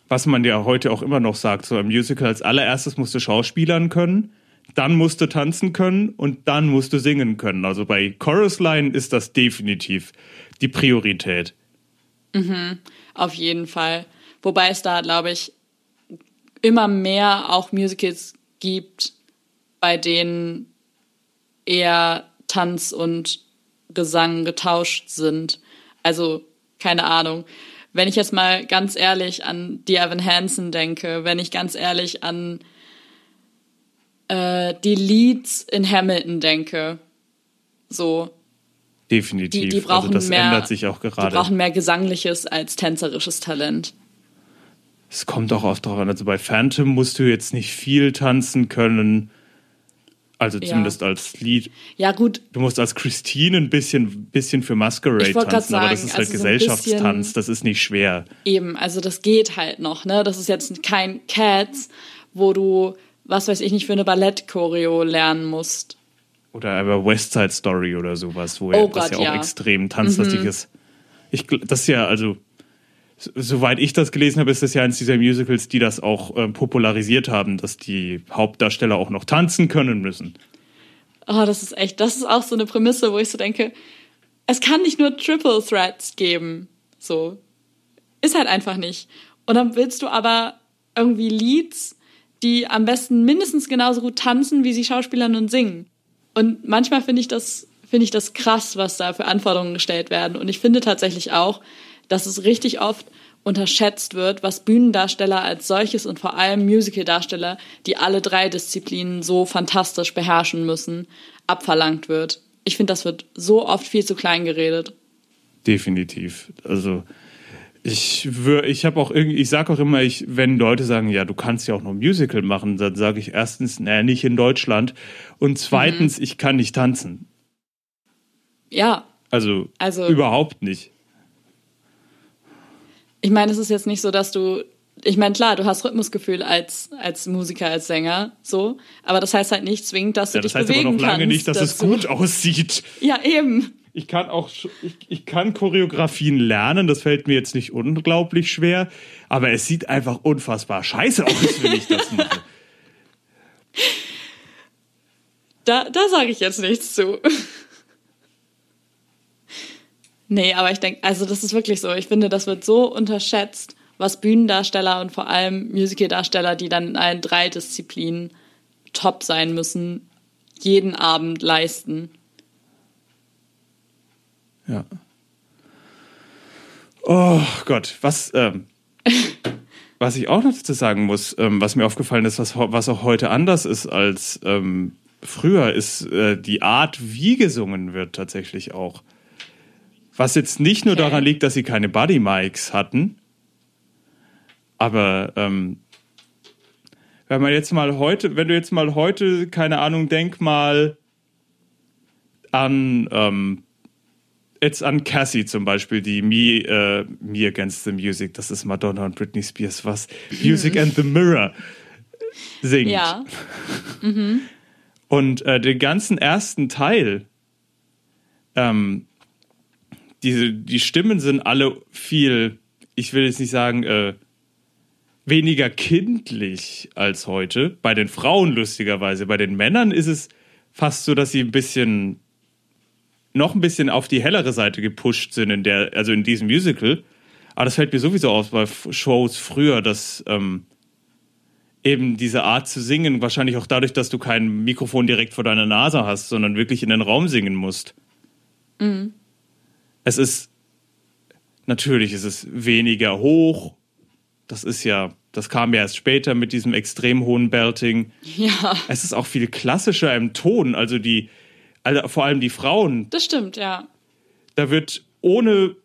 was man ja heute auch immer noch sagt, so ein Musical als allererstes musst du Schauspielern können, dann musst du tanzen können und dann musst du singen können. Also bei Chorus Line ist das definitiv die Priorität. Auf jeden Fall. Wobei es da, glaube ich, immer mehr auch Musicals gibt, bei denen eher Tanz und Gesang getauscht sind. Also, keine Ahnung. Wenn ich jetzt mal ganz ehrlich an die Evan Hansen denke, wenn ich ganz ehrlich an äh, die Leads in Hamilton denke, so, Definitiv. die, die brauchen also das mehr, ändert sich auch die gerade. brauchen mehr gesangliches als tänzerisches Talent. Es kommt auch oft drauf an. Also bei Phantom musst du jetzt nicht viel tanzen können. Also Ja. zumindest als Lied. Ja, gut, Du musst als Christine ein bisschen, bisschen für Masquerade tanzen, aber das sagen, ist halt also so ein Gesellschaftstanz, das ist nicht schwer. Eben, also das geht halt noch, ne? Das ist jetzt kein Cats, wo du, was weiß ich nicht, für eine Ballett-Choreo lernen musst. Oder aber West Side Story oder sowas, wo Oh ja, das Gott, ja auch ja. Mhm. extrem tanzlastig ist. Ich, das ist ja, also, so- soweit ich das gelesen habe, ist das ja eines dieser Musicals, die das auch ähm, popularisiert haben, dass die Hauptdarsteller auch noch tanzen können müssen. Oh, das ist echt, das ist auch so eine Prämisse, wo ich so denke, es kann nicht nur Triple Threats geben. So. Ist halt einfach nicht. Und dann willst du aber irgendwie Leads, die am besten mindestens genauso gut tanzen, wie sie Schauspielern und singen. Und manchmal finde ich das, finde ich das krass, was da für Anforderungen gestellt werden. Und ich finde tatsächlich auch, dass es richtig oft unterschätzt wird, was Bühnendarsteller als solches und vor allem Musicaldarsteller, die alle drei Disziplinen so fantastisch beherrschen müssen, abverlangt wird. Ich finde, das wird so oft viel zu klein geredet. Definitiv. Also ich wür, ich habe auch irgendwie, ich sage auch immer, ich, wenn Leute sagen, ja, du kannst ja auch noch ein Musical machen, dann sage ich erstens, naja, nicht in Deutschland und zweitens, ich kann nicht tanzen. Ja, Also, Also- überhaupt nicht. Ich meine, es ist jetzt nicht so, dass du, ich meine, klar, du hast Rhythmusgefühl als, als Musiker, als Sänger, so, aber das heißt halt nicht zwingend, dass du Ja, das dich heißt aber bewegen noch lange kannst nicht, dass es dazu. gut aussieht. Ja, eben. Ich kann auch, ich, ich kann Choreografien lernen, das fällt mir jetzt nicht unglaublich schwer, aber es sieht einfach unfassbar scheiße aus, wenn ich das mache. Da, da sage ich jetzt nichts zu. Nee, aber ich denke, also das ist wirklich so. Ich finde, das wird so unterschätzt, was Bühnendarsteller und vor allem Musicaldarsteller, die dann in allen drei Disziplinen top sein müssen, jeden Abend leisten. Ja. Oh Gott, was, ähm, was ich auch noch dazu sagen muss, ähm, was mir aufgefallen ist, was, was auch heute anders ist als ähm, früher, ist äh, die Art, wie gesungen wird tatsächlich auch. Was jetzt nicht nur Okay. daran liegt, dass sie keine Buddy Mics hatten, aber ähm, wenn man jetzt mal heute, wenn du jetzt mal heute, keine Ahnung, denk mal an ähm, jetzt an Cassie zum Beispiel, die Me, äh, Me Against the Music, das ist Madonna und Britney Spears, was Music and the Mirror singt. Ja. Und äh, den ganzen ersten Teil, ähm, diese, die Stimmen sind alle viel, ich will jetzt nicht sagen, äh, weniger kindlich als heute. Bei den Frauen lustigerweise. Bei den Männern ist es fast so, dass sie ein bisschen noch ein bisschen auf die hellere Seite gepusht sind in der, also in diesem Musical. Aber das fällt mir sowieso aus bei Shows früher, dass ähm, eben diese Art zu singen, wahrscheinlich auch dadurch, dass du kein Mikrofon direkt vor deiner Nase hast, sondern wirklich in den Raum singen musst. Es ist natürlich ist es weniger hoch. Das ist ja, das kam ja erst später mit diesem extrem hohen Belting. Ja, Es ist auch viel klassischer im Ton. Also die, also vor allem die Frauen, das stimmt, ja. da wird ohne,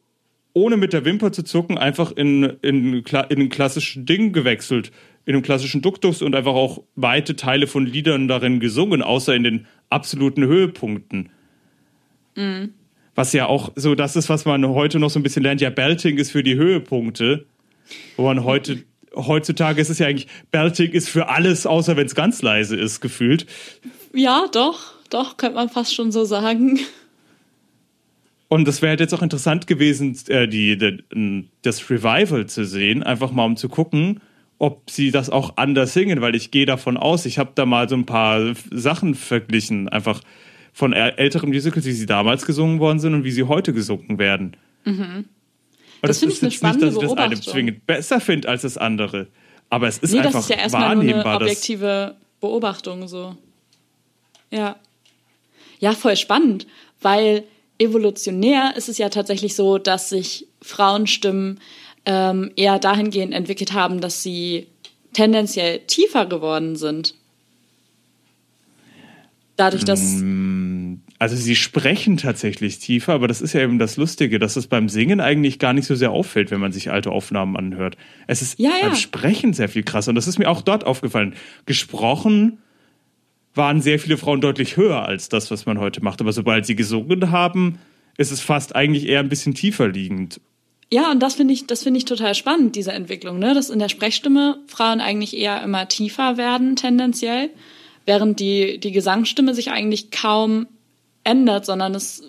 ohne mit der Wimper zu zucken einfach in, in, in ein klassisches Ding gewechselt. In einem klassischen Duktus und einfach auch weite Teile von Liedern darin gesungen, außer in den absoluten Höhepunkten. Was ja auch so das ist, was man heute noch so ein bisschen lernt. Ja, Belting ist für die Höhepunkte. Wo man heute, heutzutage ist es ja eigentlich, Belting ist für alles, außer wenn es ganz leise ist, gefühlt. Ja, doch, doch, könnte man fast schon so sagen. Und das wäre halt jetzt auch interessant gewesen, äh, die, die, das Revival zu sehen, einfach mal um zu gucken, ob sie das auch anders singen, weil ich gehe davon aus, ich habe da mal so ein paar Sachen verglichen, einfach von äl- älteren Musicals, wie sie damals gesungen worden sind und wie sie heute gesungen werden. Und Das finde ist ich eine spannende nicht, dass ich das eine zwingend besser finde als das andere. Aber es ist Nee, einfach das ist ja erstmal nur eine wahrnehmbar, objektive Beobachtung so. Ja. Ja, voll spannend, weil evolutionär ist es ja tatsächlich so, dass sich Frauenstimmen ähm, eher dahingehend entwickelt haben, dass sie tendenziell tiefer geworden sind. Dadurch, dass. Also sie sprechen tatsächlich tiefer, aber das ist ja eben das Lustige, dass es beim Singen eigentlich gar nicht so sehr auffällt, wenn man sich alte Aufnahmen anhört. Es ist Ja, ja. beim Sprechen sehr viel krasser und das ist mir auch dort aufgefallen. Gesprochen waren sehr viele Frauen deutlich höher als das, was man heute macht, aber sobald sie gesungen haben, ist es fast eigentlich eher ein bisschen tiefer liegend. Ja, und das finde ich, das finde ich total spannend, diese Entwicklung, ne? Dass in der Sprechstimme Frauen eigentlich eher immer tiefer werden, tendenziell, während die, die Gesangsstimme sich eigentlich kaum ändert, sondern es,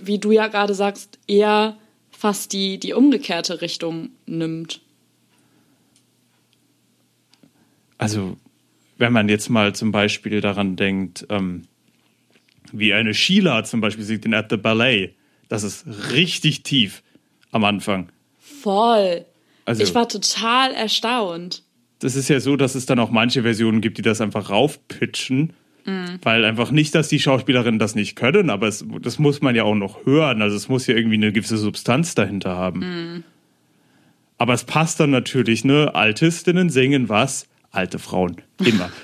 wie du ja gerade sagst, eher fast die, die umgekehrte Richtung nimmt. Also, wenn man jetzt mal zum Beispiel daran denkt, ähm, wie eine Sheila zum Beispiel singt in At the Ballet, das ist richtig tief am Anfang. Voll. Also- ich war total erstaunt. Das ist ja so, dass es dann auch manche Versionen gibt, die das einfach raufpitchen, weil einfach nicht, dass die Schauspielerinnen das nicht können, aber es, das muss man ja auch noch hören. Also es muss ja irgendwie eine gewisse Substanz dahinter haben. Aber es passt dann natürlich, ne? Altistinnen singen was? Alte Frauen. Immer.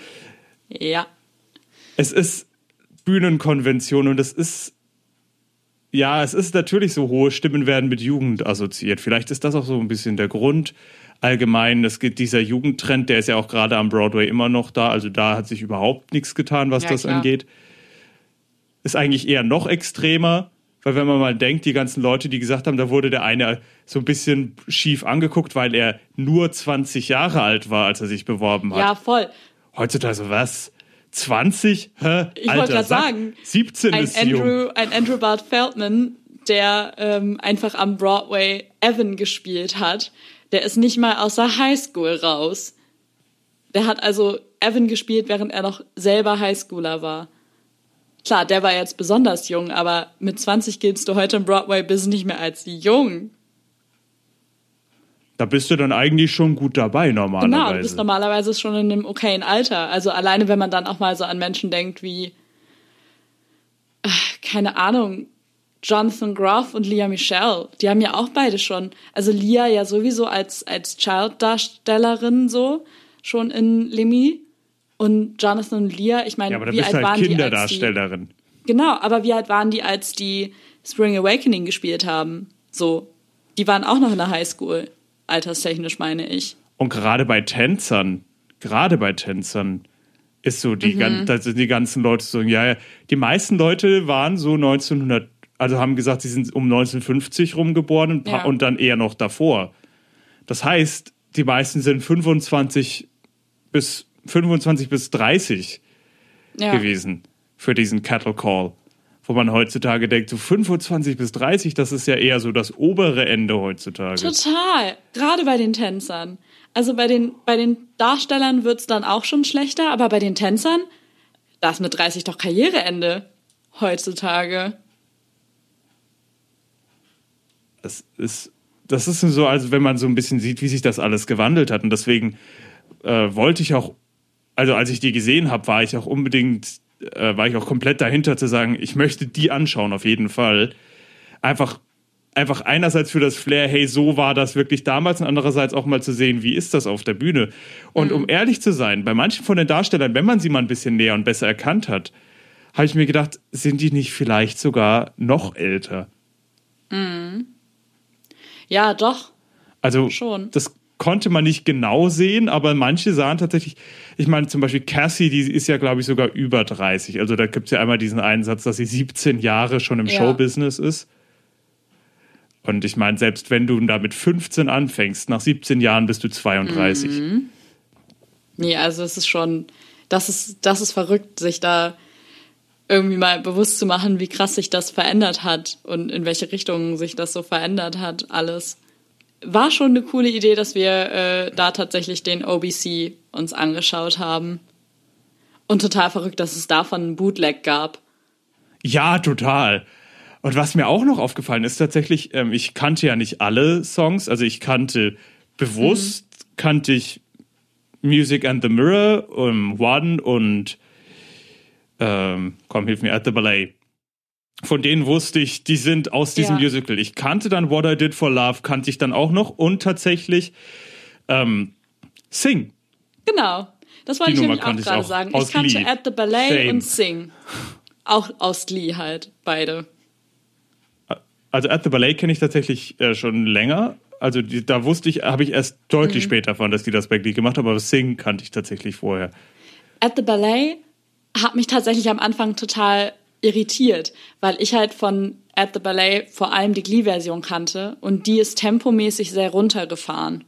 Ja. es ist Bühnenkonvention und es ist ja, es ist natürlich so, hohe Stimmen werden mit Jugend assoziiert. Vielleicht ist das auch so ein bisschen der Grund. Allgemein, es gibt dieser Jugendtrend, der ist ja auch gerade am Broadway immer noch da. Also da hat sich überhaupt nichts getan, was Ja, das klar. angeht. Ist eigentlich eher noch extremer, weil wenn man mal denkt, die ganzen Leute, die gesagt haben, da wurde der eine so ein bisschen schief angeguckt, weil er nur 20 Jahre alt war, als er sich beworben hat. Ja, voll. Heutzutage so was? 20? Hä? Ich wollte gerade sagen, 17 ein ist jung. Andrew, ein Andrew Bart Feldman, der ähm, einfach am Broadway Evan gespielt hat, der ist nicht mal aus der Highschool raus. Der hat also Evan gespielt, während er noch selber Highschooler war. Klar, der war jetzt besonders jung, aber mit 20 giltst du heute im Broadway-Business nicht mehr als jung. Da bist du dann eigentlich schon gut dabei normalerweise. Genau, du bist normalerweise schon in einem okayen Alter. Also alleine, wenn man dann auch mal so an Menschen denkt wie, keine Ahnung, Jonathan Groff und Leah Michelle, die haben ja auch beide schon, also Leah ja sowieso als, als Child-Darstellerin so, schon in Lemmy. Und Jonathan und Leah, ich meine, ja, aber wie alt halt waren die, als die Kinderdarstellerin. Genau, aber wie alt waren die, als die Spring Awakening gespielt haben? So, die waren auch noch in der Highschool, alterstechnisch meine ich. Und gerade bei Tänzern gerade bei Tänzern ist so die, gan da sind die ganzen Leute so, ja, ja, die meisten Leute waren so 1900, also haben gesagt, sie sind um 1950 rumgeboren Ja. und dann eher noch davor. Das heißt, die meisten sind 25 bis 25 bis 30 Ja. gewesen für diesen Cattle Call. Wo man heutzutage denkt, so 25 bis 30, das ist ja eher so das obere Ende heutzutage. Total. Gerade bei den Tänzern. Also bei den, bei den Darstellern wird's dann auch schon schlechter, aber bei den Tänzern, da ist mit 30 doch Karriereende heutzutage. Das ist, das ist so, also wenn man so ein bisschen sieht, wie sich das alles gewandelt hat. Und deswegen äh, wollte ich auch, also als ich die gesehen habe, war ich auch unbedingt, äh, war ich auch komplett dahinter zu sagen, ich möchte die anschauen, auf jeden Fall. Einfach, einfach einerseits für das Flair, hey, so war das wirklich damals, und andererseits auch mal zu sehen, wie ist das auf der Bühne. Und um ehrlich zu sein, bei manchen von den Darstellern, wenn man sie mal ein bisschen näher und besser erkannt hat, habe ich mir gedacht, sind die nicht vielleicht sogar noch älter? Ja, doch. Also Schon. das konnte man nicht genau sehen, aber manche sahen tatsächlich, ich meine zum Beispiel Cassie, die ist ja glaube ich sogar über 30. Also da gibt es ja einmal diesen einen Satz, dass sie 17 Jahre schon im Ja. Showbusiness ist. Und ich meine, selbst wenn du da mit 15 anfängst, nach 17 Jahren bist du 32. Mhm. Nee, also es ist schon, das ist, das ist verrückt, sich da irgendwie mal bewusst zu machen, wie krass sich das verändert hat und in welche Richtung sich das so verändert hat, alles. War schon eine coole Idee, dass wir äh, da tatsächlich den OBC uns angeschaut haben. Und total verrückt, dass es davon einen Bootleg gab. Ja, total. Und was mir auch noch aufgefallen ist, tatsächlich, ähm, ich kannte ja nicht alle Songs. Also ich kannte bewusst, kannte ich Music and the Mirror, um, One und ähm, komm, hilf mir, At the Ballet. Von denen wusste ich, die sind aus diesem Ja. Musical. Ich kannte dann What I Did for Love, kannte ich dann auch noch und tatsächlich ähm, Sing. Genau. Das wollte Die ich Nummer nämlich auch gerade auch sagen. aus Ich kannte Glee. At the Ballet Same. und Sing. Auch aus Glee halt, beide. Also At the Ballet kenne ich tatsächlich äh, schon länger. Also die, da wusste ich, habe ich erst deutlich später erfahren, dass die das bei Glee gemacht haben, aber Sing kannte ich tatsächlich vorher. At the Ballet hat mich tatsächlich am Anfang total irritiert, weil ich halt von At the Ballet vor allem die Glee-Version kannte und die ist tempomäßig sehr runtergefahren.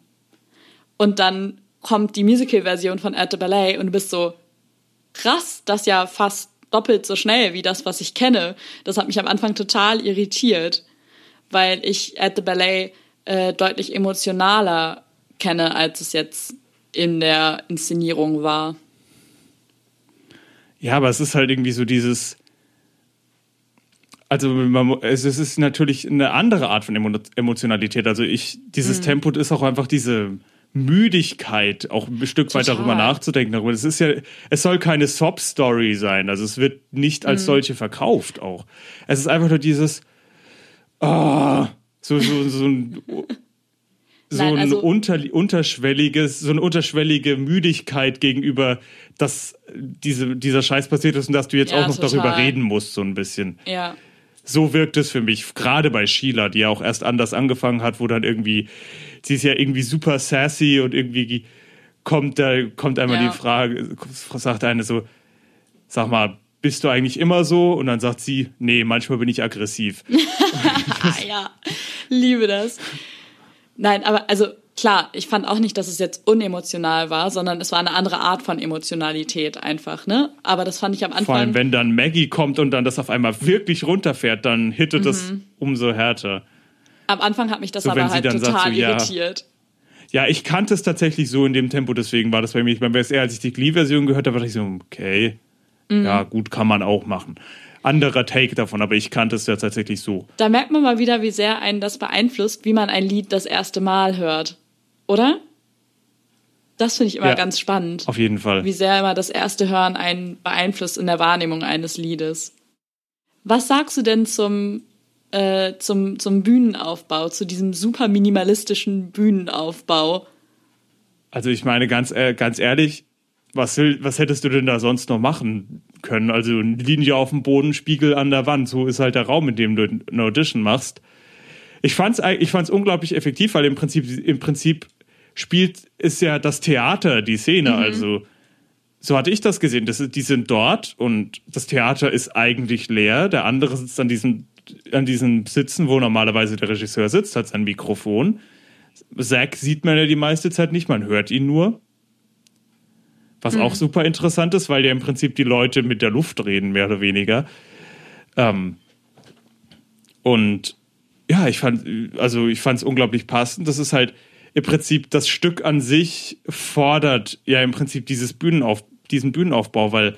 Und dann kommt die Musical-Version von At the Ballet und du bist so, krass, das ja fast doppelt so schnell wie das, was ich kenne. Das hat mich am Anfang total irritiert, weil ich At the Ballet äh, deutlich emotionaler kenne, als es jetzt in der Inszenierung war. Ja, aber es ist halt irgendwie so dieses. Also man, es ist natürlich eine andere Art von Emo Emotionalität. Also ich, Mhm. dieses Tempo ist auch einfach diese Müdigkeit, auch ein Stück weit Total. darüber nachzudenken. Darüber. Es ist ja, es soll keine Sob-Story sein. Also es wird nicht als Mhm. solche verkauft auch. Es ist einfach nur dieses, ah, so, so, so ein so Nein, ein also- unter, unterschwelliges, so eine unterschwellige Müdigkeit gegenüber, dass diese, dieser Scheiß passiert ist und dass du jetzt Ja, auch noch total. darüber reden musst, so ein bisschen. Ja. So wirkt es für mich, gerade bei Sheila, die ja auch erst anders angefangen hat, wo dann irgendwie, sie ist ja irgendwie super sassy und irgendwie kommt da, kommt einmal Ja. die Frage, sagt eine so, sag mal, bist du eigentlich immer so? Und dann sagt sie, nee, manchmal bin ich aggressiv. Ja, liebe das. Nein, aber also klar, ich fand auch nicht, dass es jetzt unemotional war, sondern es war eine andere Art von Emotionalität einfach, ne? Aber das fand ich am Anfang. Vor allem, wenn dann Maggie kommt und dann das auf einmal wirklich runterfährt, dann hittet das Mhm. umso härter. am Anfang hat mich das So, aber halt total sagt, so, ja. irritiert. Ja, ich kannte es tatsächlich so in dem Tempo, deswegen war das bei mir. Ich meine, als ich die Glee-Version gehört habe, dachte ich so, okay, Mhm. ja, gut, kann man auch machen. Anderer Take davon, aber ich kannte es ja tatsächlich so. Da merkt man mal wieder, wie sehr einen das beeinflusst, wie man ein Lied das erste Mal hört. Oder? Das finde ich immer Ja. ganz spannend. Auf jeden Fall. wie sehr immer das erste Hören einen beeinflusst in der Wahrnehmung eines Liedes. Was sagst du denn zum, äh, zum, zum Bühnenaufbau, zu diesem super minimalistischen Bühnenaufbau? Also ich meine, ganz, äh, ganz ehrlich, was, was hättest du denn da sonst noch machen können? Also Linie auf dem Boden, Spiegel an der Wand. So ist halt der Raum, in dem du eine Audition machst. Ich fand's, ich fand's unglaublich effektiv, weil im Prinzip, im Prinzip spielt, ist ja das Theater, die Szene. Also so hatte ich das gesehen. Das, die sind dort und das Theater ist eigentlich leer. Der andere sitzt an diesem, an diesem Sitzen, wo normalerweise der Regisseur sitzt, hat sein Mikrofon. Zack sieht man ja die meiste Zeit nicht, man hört ihn nur. Was auch super interessant ist, weil ja im Prinzip die Leute mit der Luft reden, mehr oder weniger. Ähm, und ja, ich fand, also ich fand es unglaublich passend. Das ist halt im Prinzip das Stück an sich fordert ja im Prinzip dieses Bühnenauf, diesen Bühnenaufbau, weil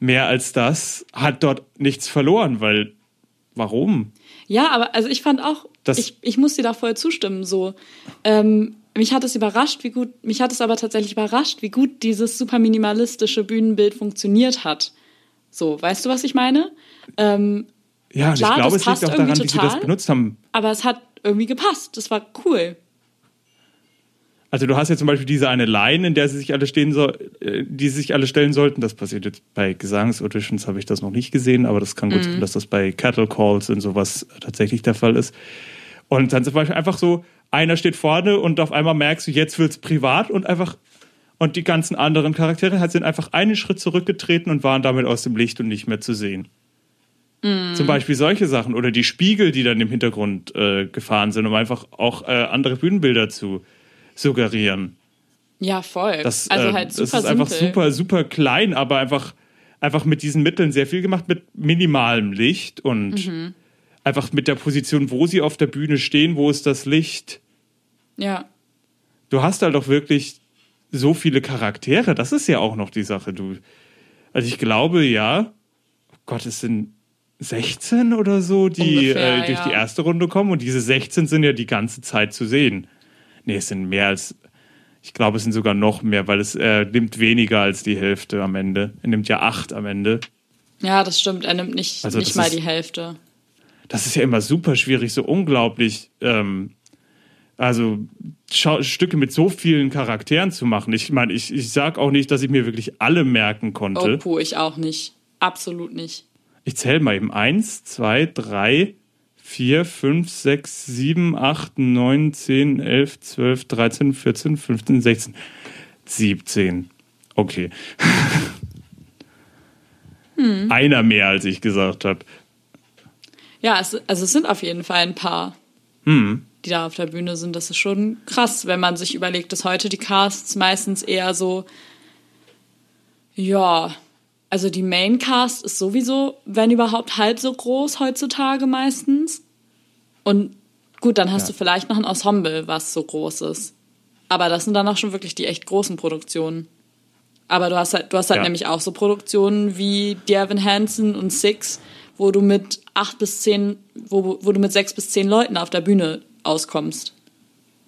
mehr als das hat dort nichts verloren, weil warum? Ja, aber also ich fand auch, Das- ich, ich muss dir da voll zustimmen. So, ähm, mich hat es überrascht, wie gut, mich hat es aber tatsächlich überrascht, wie gut dieses super minimalistische Bühnenbild funktioniert hat. So, weißt du, was ich meine? Ähm, Ja, und Klar, ich glaube, es liegt auch daran, irgendwie wie sie das total. benutzt haben. aber es hat irgendwie gepasst. Das war cool. Also du hast ja zum Beispiel diese eine Line, in der sie sich alle stehen soll, äh, die sie sich alle stellen sollten. Das passiert jetzt bei Gesangsauditions, habe ich das noch nicht gesehen, aber das kann gut sein, dass das bei Cattle Calls und sowas tatsächlich der Fall ist. Und dann zum Beispiel einfach so, einer steht vorne und auf einmal merkst du, jetzt wird's privat und einfach und die ganzen anderen Charaktere sind einfach einen Schritt zurückgetreten und waren damit aus dem Licht und nicht mehr zu sehen. Zum Beispiel solche Sachen oder die Spiegel, die dann im Hintergrund äh, gefahren sind, um einfach auch äh, andere Bühnenbilder zu suggerieren. Ja, voll. Das, also äh, halt das super ist einfach simpel. super, super klein, aber einfach, einfach mit diesen Mitteln sehr viel gemacht, mit minimalem Licht und Mhm. einfach mit der Position, wo sie auf der Bühne stehen, wo ist das Licht. Ja. Du hast halt auch wirklich so viele Charaktere, das ist ja auch noch die Sache. Du, also ich glaube, ja, oh Gott, es sind 16 oder so, die Ungefähr, äh, durch ja. die erste Runde kommen und diese 16 sind ja die ganze Zeit zu sehen. Nee, es sind mehr als, ich glaube, es sind sogar noch mehr, weil es äh, nimmt weniger als die Hälfte am Ende. Er nimmt ja acht am Ende. Ja, das stimmt. Er nimmt nicht, Also nicht mal ist- die Hälfte. Das ist ja immer super schwierig, so unglaublich, ähm, also Schau Stücke mit so vielen Charakteren zu machen. Ich meine, ich, ich sag auch nicht, dass ich mir wirklich alle merken Oh, konnte. puh, ich auch nicht. Absolut nicht. Ich zähle mal eben. Eins, zwei, drei, vier, fünf, sechs, sieben, acht, neun, zehn, elf, zwölf, dreizehn, vierzehn, fünfzehn, sechzehn, siebzehn. Okay. Einer mehr, als ich gesagt habe. Ja, es, also es sind auf jeden Fall ein paar, Hm. Die da auf der Bühne sind. Das ist schon krass, wenn man sich überlegt, dass heute die Casts meistens eher so, ja, also die Maincast ist sowieso, wenn überhaupt, halb so groß heutzutage meistens. Und gut, dann hast Ja. du vielleicht noch ein Ensemble, was so groß ist. Aber das sind dann auch schon wirklich die echt großen Produktionen. Aber du hast halt, du hast halt Ja. nämlich auch so Produktionen wie Dear Hansen und Six, wo du mit acht bis zehn, wo, wo du mit sechs bis zehn Leuten auf der Bühne auskommst.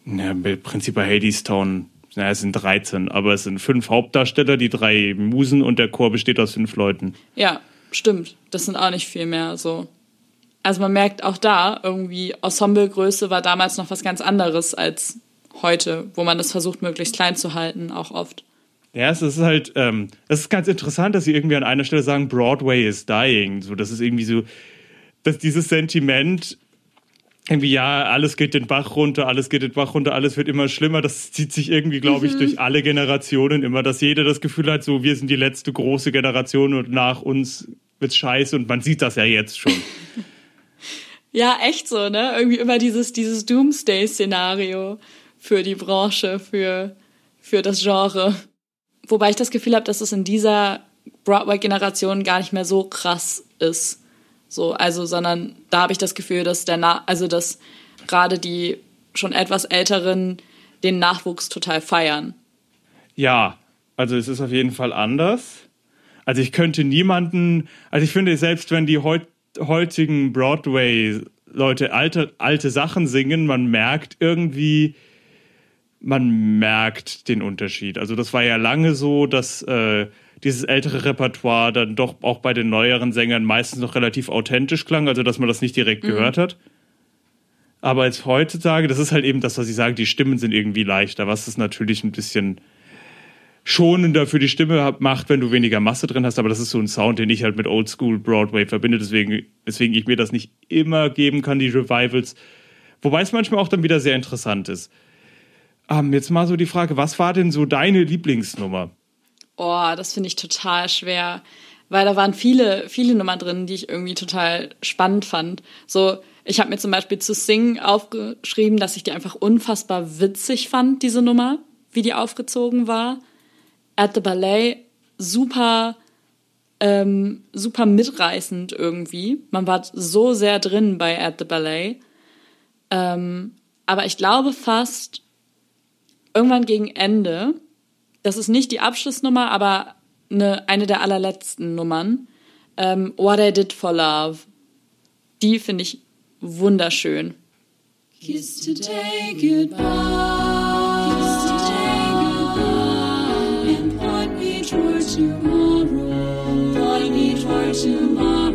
Ja, im Prinzip bei Hadestown, naja, es sind 13, aber es sind fünf Hauptdarsteller, die drei Musen und der Chor besteht aus fünf Leuten. Ja, stimmt. Das sind auch nicht viel mehr so. Also man merkt auch da, irgendwie Ensemblegröße war damals noch was ganz anderes als heute, wo man das versucht, möglichst klein zu halten, auch oft. Ja, es ist halt, ähm, es ist ganz interessant, dass sie irgendwie an einer Stelle sagen, Broadway is dying. So, das ist irgendwie so, dass dieses Sentiment, irgendwie, ja, alles geht den Bach runter, alles geht den Bach runter, alles wird immer schlimmer. Das zieht sich irgendwie, glaube ich, durch alle Generationen immer, dass jeder das Gefühl hat, so, wir sind die letzte große Generation und nach uns wird's scheiße und man sieht das ja jetzt schon. Ja, echt so, ne? Irgendwie immer dieses, dieses Doomsday-Szenario für die Branche, für, für das Genre. Wobei ich das Gefühl habe, dass es in dieser Broadway-Generation gar nicht mehr so krass ist. So, also, sondern da habe ich das Gefühl, dass der Na also dass gerade die schon etwas älteren den Nachwuchs total feiern. Ja, also es ist auf jeden Fall anders. Also ich könnte niemanden, also ich finde, selbst wenn die heut, heutigen Broadway-Leute alte, alte Sachen singen, man merkt irgendwie, man merkt den Unterschied. Also das war ja lange so, dass äh, dieses ältere Repertoire dann doch auch bei den neueren Sängern meistens noch relativ authentisch klang, also dass man das nicht direkt gehört hat. Aber jetzt heutzutage, das ist halt eben das, was ich sage, die Stimmen sind irgendwie leichter, was es natürlich ein bisschen schonender für die Stimme macht, wenn du weniger Masse drin hast, aber das ist so ein Sound, den ich halt mit Oldschool Broadway verbinde, deswegen, deswegen ich mir das nicht immer geben kann, die Revivals. Wobei es manchmal auch dann wieder sehr interessant ist. ähm, jetzt mal so die Frage, was war denn so deine Lieblingsnummer? Oh, das finde ich total schwer. Weil da waren viele, viele Nummern drin, die ich irgendwie total spannend fand. So, ich habe mir zum Beispiel zu Sing aufgeschrieben, dass ich die einfach unfassbar witzig fand, diese Nummer, wie die aufgezogen war. At the Ballet, super, ähm, super mitreißend irgendwie. Man war so sehr drin bei At the Ballet. Ähm, aber ich glaube fast, irgendwann gegen Ende, das ist nicht die Abschlussnummer, aber eine, eine der allerletzten Nummern, ähm, What I Did for Love. Die finde ich wunderschön. Kiss today goodbye. Kiss today goodbye. And point me toward tomorrow. Point me toward tomorrow.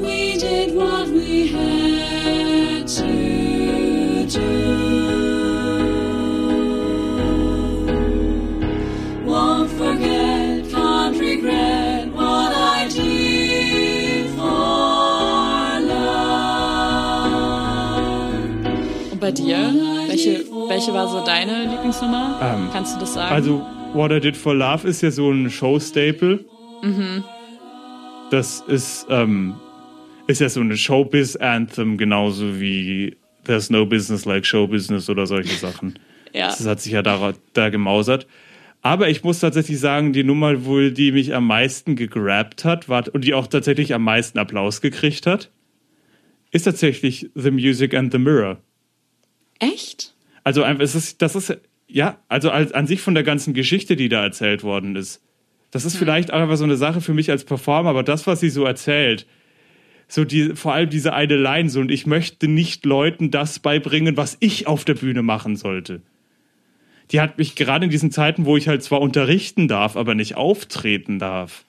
We did what we had dir? Welche, welche war so deine Lieblingsnummer? Ähm, Kannst du das sagen? Also, What I Did for Love ist ja so ein Show-Staple. Das ist, ähm, ist ja so eine Showbiz-Anthem, genauso wie There's No Business Like Show Business oder solche Sachen. ja. Das hat sich ja da, da gemausert. Aber ich muss tatsächlich sagen, die Nummer wohl, die mich am meisten gegrabt hat war, und die auch tatsächlich am meisten Applaus gekriegt hat, ist tatsächlich The Music and the Mirror. Echt? Also einfach, es ist, das ist, ja, also als, an sich von der ganzen Geschichte, die da erzählt worden ist. Das ist vielleicht auch einfach so eine Sache für mich als Performer, aber das, was sie so erzählt, so die, vor allem diese eine Line, so, und ich möchte nicht Leuten das beibringen, was ich auf der Bühne machen sollte. Die hat mich gerade in diesen Zeiten, wo ich halt zwar unterrichten darf, aber nicht auftreten darf.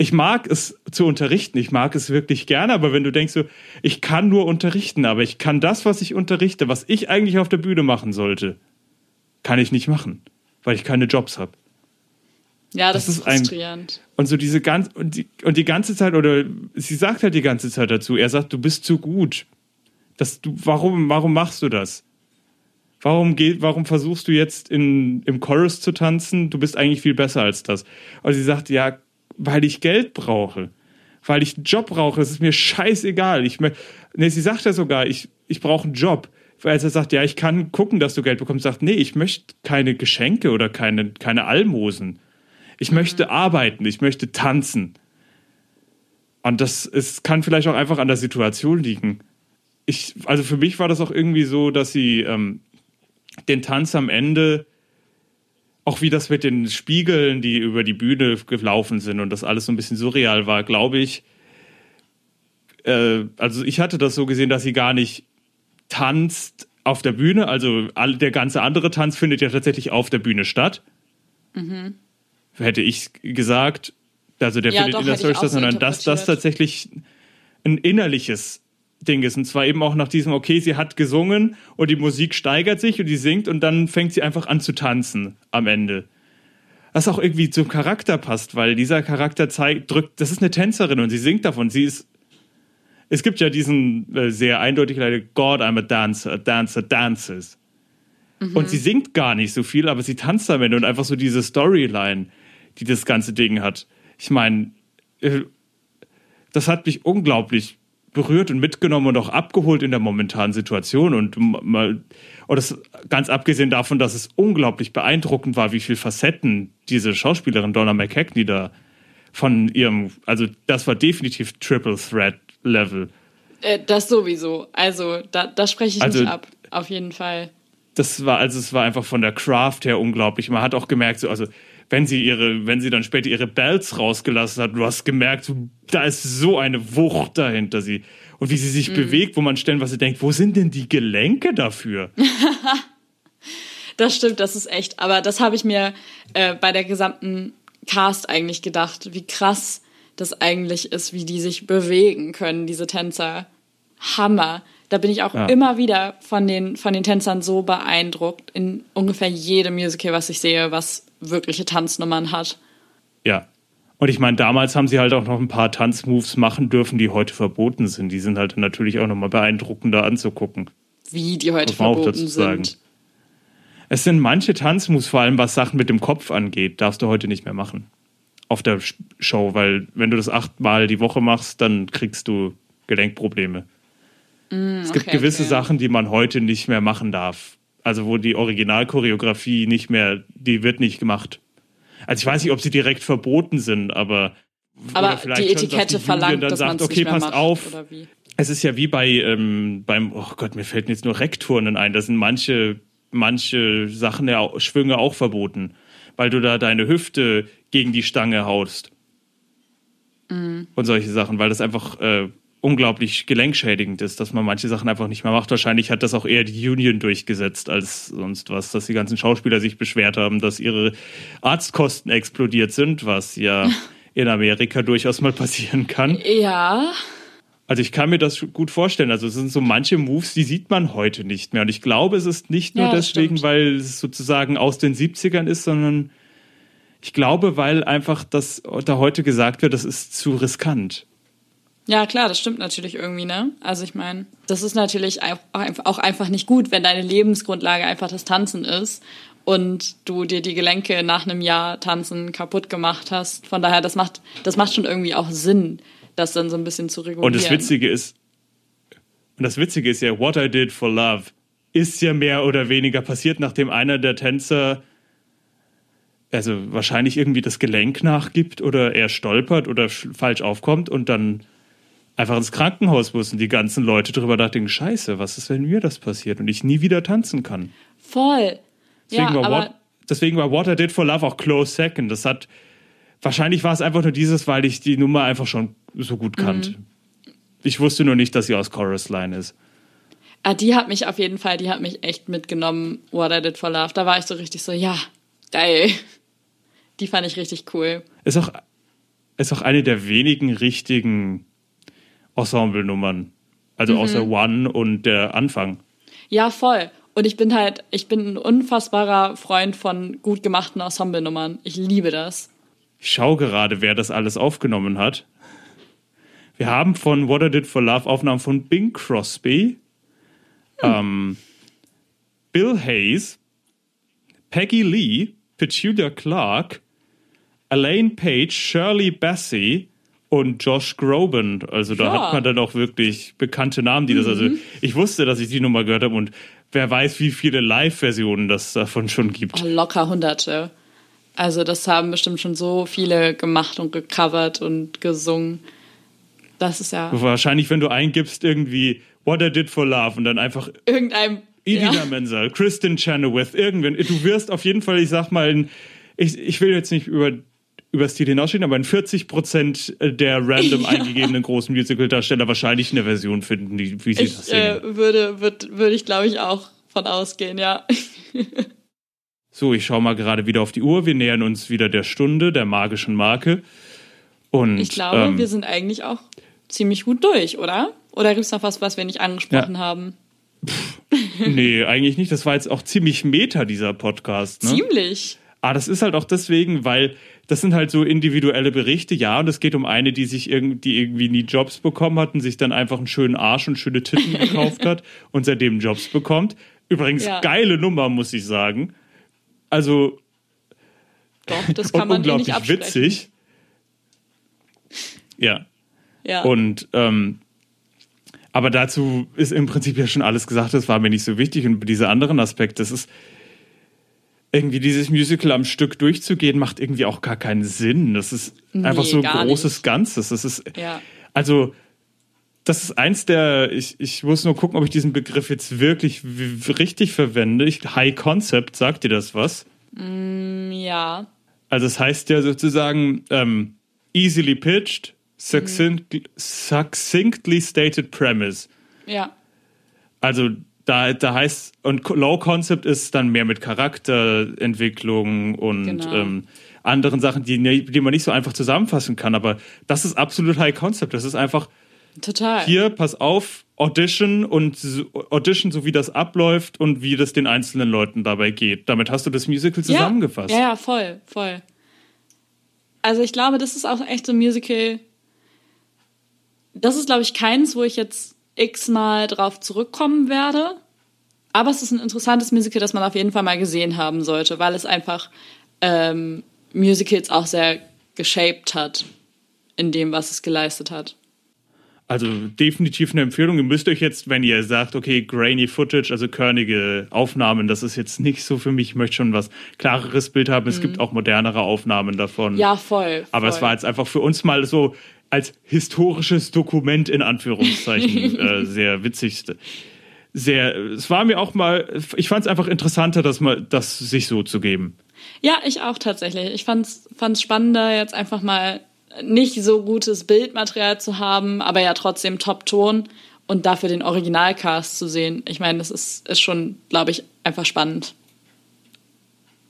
Ich mag es zu unterrichten, ich mag es wirklich gerne, aber wenn du denkst so, ich kann nur unterrichten, aber ich kann das, was ich unterrichte, was ich eigentlich auf der Bühne machen sollte, kann ich nicht machen, weil ich keine Jobs habe. Ja, das, Das ist ist ein- frustrierend. Und so diese ganz und die, und die ganze Zeit oder sie sagt halt die ganze Zeit dazu, er sagt, du bist zu gut. Das du warum warum machst du das? Warum geht warum versuchst du jetzt in im Chorus zu tanzen? Du bist eigentlich viel besser als das. Und sie sagt, ja, weil ich Geld brauche. Weil ich einen Job brauche, es ist mir scheißegal. Ich nee, sie sagt ja sogar, ich ich brauche einen Job. Weil er sagt, ja, ich kann gucken, dass du Geld bekommst. Sagt, nee, ich möchte keine Geschenke oder keine keine Almosen. Ich möchte arbeiten, ich möchte tanzen. Und das ist, kann vielleicht auch einfach an der Situation liegen. Ich, also für mich war das auch irgendwie so, dass sie ähm, den Tanz am Ende, auch wie das mit den Spiegeln, die über die Bühne gelaufen sind und das alles so ein bisschen surreal war, glaube ich. Äh, also ich hatte das so gesehen, dass sie gar nicht tanzt auf der Bühne. Also all, der ganze andere Tanz findet ja tatsächlich auf der Bühne statt hätte ich gesagt, also der Ja, findet doch, in der Story statt, so sondern dass das tatsächlich ein innerliches Ding ist. Und zwar eben auch nach diesem, okay, sie hat gesungen und die Musik steigert sich und die singt und dann fängt sie einfach an zu tanzen am Ende. Was auch irgendwie zum Charakter passt, weil dieser Charakter zeigt, drückt, das ist eine Tänzerin und sie singt davon. Sie ist, es gibt ja diesen äh, sehr eindeutig leider, God, I'm a dancer, a dancer dances. Und sie singt gar nicht so viel, aber sie tanzt am Ende und einfach so diese Storyline, die das ganze Ding hat. Ich meine, äh, das hat mich unglaublich berührt und mitgenommen und auch abgeholt in der momentanen Situation und mal und das ganz abgesehen davon, dass es unglaublich beeindruckend war, wie viel Facetten diese Schauspielerin Donna McKechnie da von ihrem, also das war definitiv Triple Threat Level. Äh, das sowieso. Also, da, da spreche ich Also- nicht ab. Auf jeden Fall. das war, also es war einfach von der Craft her unglaublich. Man hat auch gemerkt, so, also wenn sie ihre, wenn sie dann später ihre Bells rausgelassen hat, du hast gemerkt, da ist so eine Wucht dahinter sie. Und wie sie sich bewegt, wo man stellenweise denkt, wo sind denn die Gelenke dafür? Das stimmt, das ist echt. Aber das habe ich mir äh, bei der gesamten Cast eigentlich gedacht, wie krass das eigentlich ist, wie die sich bewegen können, diese Tänzer. Hammer. Da bin ich auch Ja. immer wieder von den, von den Tänzern so beeindruckt in ungefähr jedem Musical, was ich sehe, was wirkliche Tanznummern hat. Ja. Und ich meine, damals haben sie halt auch noch ein paar Tanzmoves machen dürfen, die heute verboten sind. Die sind halt natürlich auch nochmal beeindruckender anzugucken. Wie die heute verboten dazu sagen. sind. Es sind manche Tanzmoves, vor allem was Sachen mit dem Kopf angeht, darfst du heute nicht mehr machen. Auf der Show, weil wenn du das achtmal die Woche machst, dann kriegst du Gelenkprobleme. Es gibt okay, gewisse okay. Sachen, die man heute nicht mehr machen darf. Also wo die Originalchoreografie nicht mehr, die wird nicht gemacht. Also ich weiß nicht, ob sie direkt verboten sind, aber Aber die schon, Etikette Jury verlangt, dann dass man sagt, okay, passt macht, auf, es ist ja wie bei ähm, beim, oh Gott, mir fällt jetzt nur Rekturnen ein. Da sind manche, manche Sachen ja Schwünge auch verboten, weil du da deine Hüfte gegen die Stange haust. Mhm. Und solche Sachen, weil das einfach äh, unglaublich gelenkschädigend ist, dass man manche Sachen einfach nicht mehr macht. Wahrscheinlich hat das auch eher die Union durchgesetzt als sonst was, dass die ganzen Schauspieler sich beschwert haben, dass ihre Arztkosten explodiert sind, was ja in Amerika durchaus mal passieren kann. Ja, Also ich kann mir das gut vorstellen. Also es sind so manche Moves, die sieht man heute nicht mehr. Und ich glaube, es ist nicht nur Ja, deswegen, stimmt. weil es sozusagen aus den 70ern ist, sondern ich glaube, weil einfach das da heute gesagt wird, das ist zu riskant. Ja, klar, das stimmt natürlich irgendwie, ne? Also ich meine, das ist natürlich auch einfach- nicht gut, wenn deine Lebensgrundlage einfach das Tanzen ist und du dir die Gelenke nach einem Jahr Tanzen kaputt gemacht hast. Von daher, das macht, das macht schon irgendwie auch Sinn, das dann so ein bisschen zu regulieren. Und das Witzige ist, und das Witzige ist ja, What I Did for Love ist ja mehr oder weniger passiert, nachdem einer der Tänzer also wahrscheinlich irgendwie das Gelenk nachgibt oder er stolpert oder sch- falsch aufkommt und dann einfach ins Krankenhaus muss und die ganzen Leute drüber nachdenken, scheiße, was ist, wenn mir das passiert und ich nie wieder tanzen kann. Voll. Deswegen, ja, war, What, deswegen war What I Did for Love auch close second. Das hat, wahrscheinlich war es einfach nur dieses, weil ich die Nummer einfach schon so gut kannte. Mhm. Ich wusste nur nicht, dass sie aus Chorus Line ist. ah, die hat mich auf jeden Fall, die hat mich echt mitgenommen, What I Did for Love. Da war ich so richtig so, ja, geil. Die fand ich richtig cool. Ist auch, ist auch eine der wenigen richtigen Ensemble-Nummern. Also Mhm. außer One und der Anfang. Ja, voll. Und ich bin halt, ich bin ein unfassbarer Freund von gut gemachten Ensemble-Nummern. Ich liebe das. Ich schaue gerade, wer das alles aufgenommen hat. Wir haben von What I Did for Love Aufnahmen von Bing Crosby, ähm, Bill Hayes, Peggy Lee, Petulia Clark, Elaine Page, Shirley Bassey und Josh Groban. Also da Ja. hat man dann auch wirklich bekannte Namen, die das. Also ich wusste, dass ich die Nummer gehört habe und wer weiß, wie viele Live-Versionen das davon schon gibt. Oh, locker hunderte. Also das haben bestimmt schon so viele gemacht und gecovert und gesungen. Das ist ja Wahrscheinlich, wenn du eingibst, irgendwie What I Did for Love und dann einfach irgendeinem. Idina Ja. Menzel, Kristen Chenoweth, irgendwann. Du wirst auf jeden Fall, ich sag mal, ich, ich will jetzt nicht über, über Stil hinausstehen, aber in 40 Prozent der random eingegebenen großen Musical-Darsteller wahrscheinlich eine Version finden, die, wie sie das Ich singen. äh, würde, würde, würde ich glaube ich auch von ausgehen, ja. So, ich schaue mal gerade wieder auf die Uhr. Wir nähern uns wieder der Stunde, der magischen Marke. Und, Ich glaube, ähm, wir sind eigentlich auch ziemlich gut durch, oder? Oder gibt es noch was, was wir nicht angesprochen Ja. haben? Nee, eigentlich nicht. Das war jetzt auch ziemlich meta, dieser Podcast. Ne? Ziemlich. Ah, das ist halt auch deswegen, weil das sind halt so individuelle Berichte, ja, und es geht um eine, die sich irgendwie, die irgendwie nie Jobs bekommen hat und sich dann einfach einen schönen Arsch und schöne Titten gekauft hat und seitdem Jobs bekommt. Übrigens, Ja. geile Nummer, muss ich sagen. Also, Doch, das kann man eh unglaublich nicht absprechen. witzig. Ja. Ja. Und ähm, aber dazu ist im Prinzip ja schon alles gesagt, das war mir nicht so wichtig. Und dieser anderen Aspekt, das ist irgendwie dieses Musical am Stück durchzugehen, macht irgendwie auch gar keinen Sinn. Das ist einfach so ein großes nicht. Ganzes. Das ist ja. also das ist eins der, ich, ich muss nur gucken, ob ich diesen Begriff jetzt wirklich richtig verwende. Ich, High Concept, sagt dir das was? Ja. Also es heißt ja sozusagen ähm, easily pitched, succinct, succinctly stated premise. Ja. Also da, da heißt, und Low Concept ist dann mehr mit Charakterentwicklung und Genau. ähm, anderen Sachen, die, ne- die man nicht so einfach zusammenfassen kann. Aber das ist absolut High Concept. Das ist einfach, Total. hier, pass auf, Audition und Audition, so wie das abläuft und wie das den einzelnen Leuten dabei geht. Damit hast du das Musical zusammengefasst. Ja, ja, ja, voll, voll. Also ich glaube, das ist auch echt so ein Musical. Das ist, glaube ich, keins, wo ich jetzt x-mal drauf zurückkommen werde. Aber es ist ein interessantes Musical, das man auf jeden Fall mal gesehen haben sollte, weil es einfach ähm, Musicals auch sehr geshaped hat in dem, was es geleistet hat. Also definitiv eine Empfehlung. Ihr müsst euch jetzt, wenn ihr sagt, okay, grainy Footage, also körnige Aufnahmen, das ist jetzt nicht so für mich. Ich möchte schon was klareres Bild haben. Es gibt auch modernere Aufnahmen davon. Mhm. Ja, voll. Aber voll. es war jetzt einfach für uns mal so als historisches Dokument in Anführungszeichen äh, sehr witzig. Sehr, es war mir auch mal, ich fand es einfach interessanter, das mal, das sich so zu geben. Ja, ich auch tatsächlich. Ich fand's, fand's spannender, jetzt einfach mal nicht so gutes Bildmaterial zu haben, aber ja trotzdem Top-Ton und dafür den Originalcast zu sehen. Ich meine, das ist, ist schon, glaube ich, einfach spannend.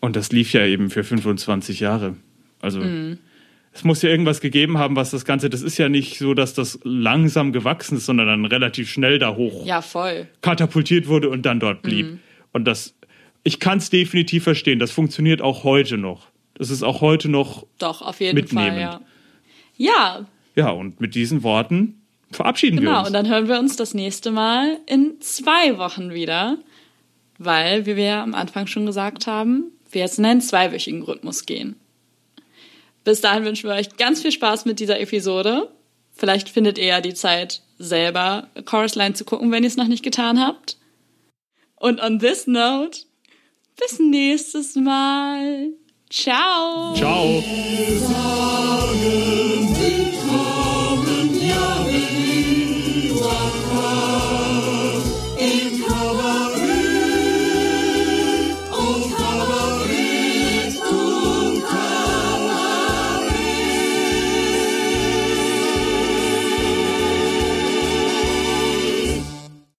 Und das lief ja eben für 25 Jahre. Also es muss ja irgendwas gegeben haben, was das Ganze, das ist ja nicht so, dass das langsam gewachsen ist, sondern dann relativ schnell da hoch Ja, voll. katapultiert wurde und dann dort blieb. Und das, ich kann es definitiv verstehen. Das funktioniert auch heute noch. Das ist auch heute noch, Doch, auf jeden Mitnehmend. Fall, ja. Ja, ja, und mit diesen Worten verabschieden wir genau. uns. Und dann hören wir uns das nächste Mal in zwei Wochen wieder, weil, wie wir ja am Anfang schon gesagt haben, wir jetzt in einen zweiwöchigen Rhythmus gehen. Bis dahin wünschen wir euch ganz viel Spaß mit dieser Episode. Vielleicht findet ihr ja die Zeit, selber Chorus Line zu gucken, wenn ihr es noch nicht getan habt. Und on this note, bis nächstes Mal. Ciao. Ciao.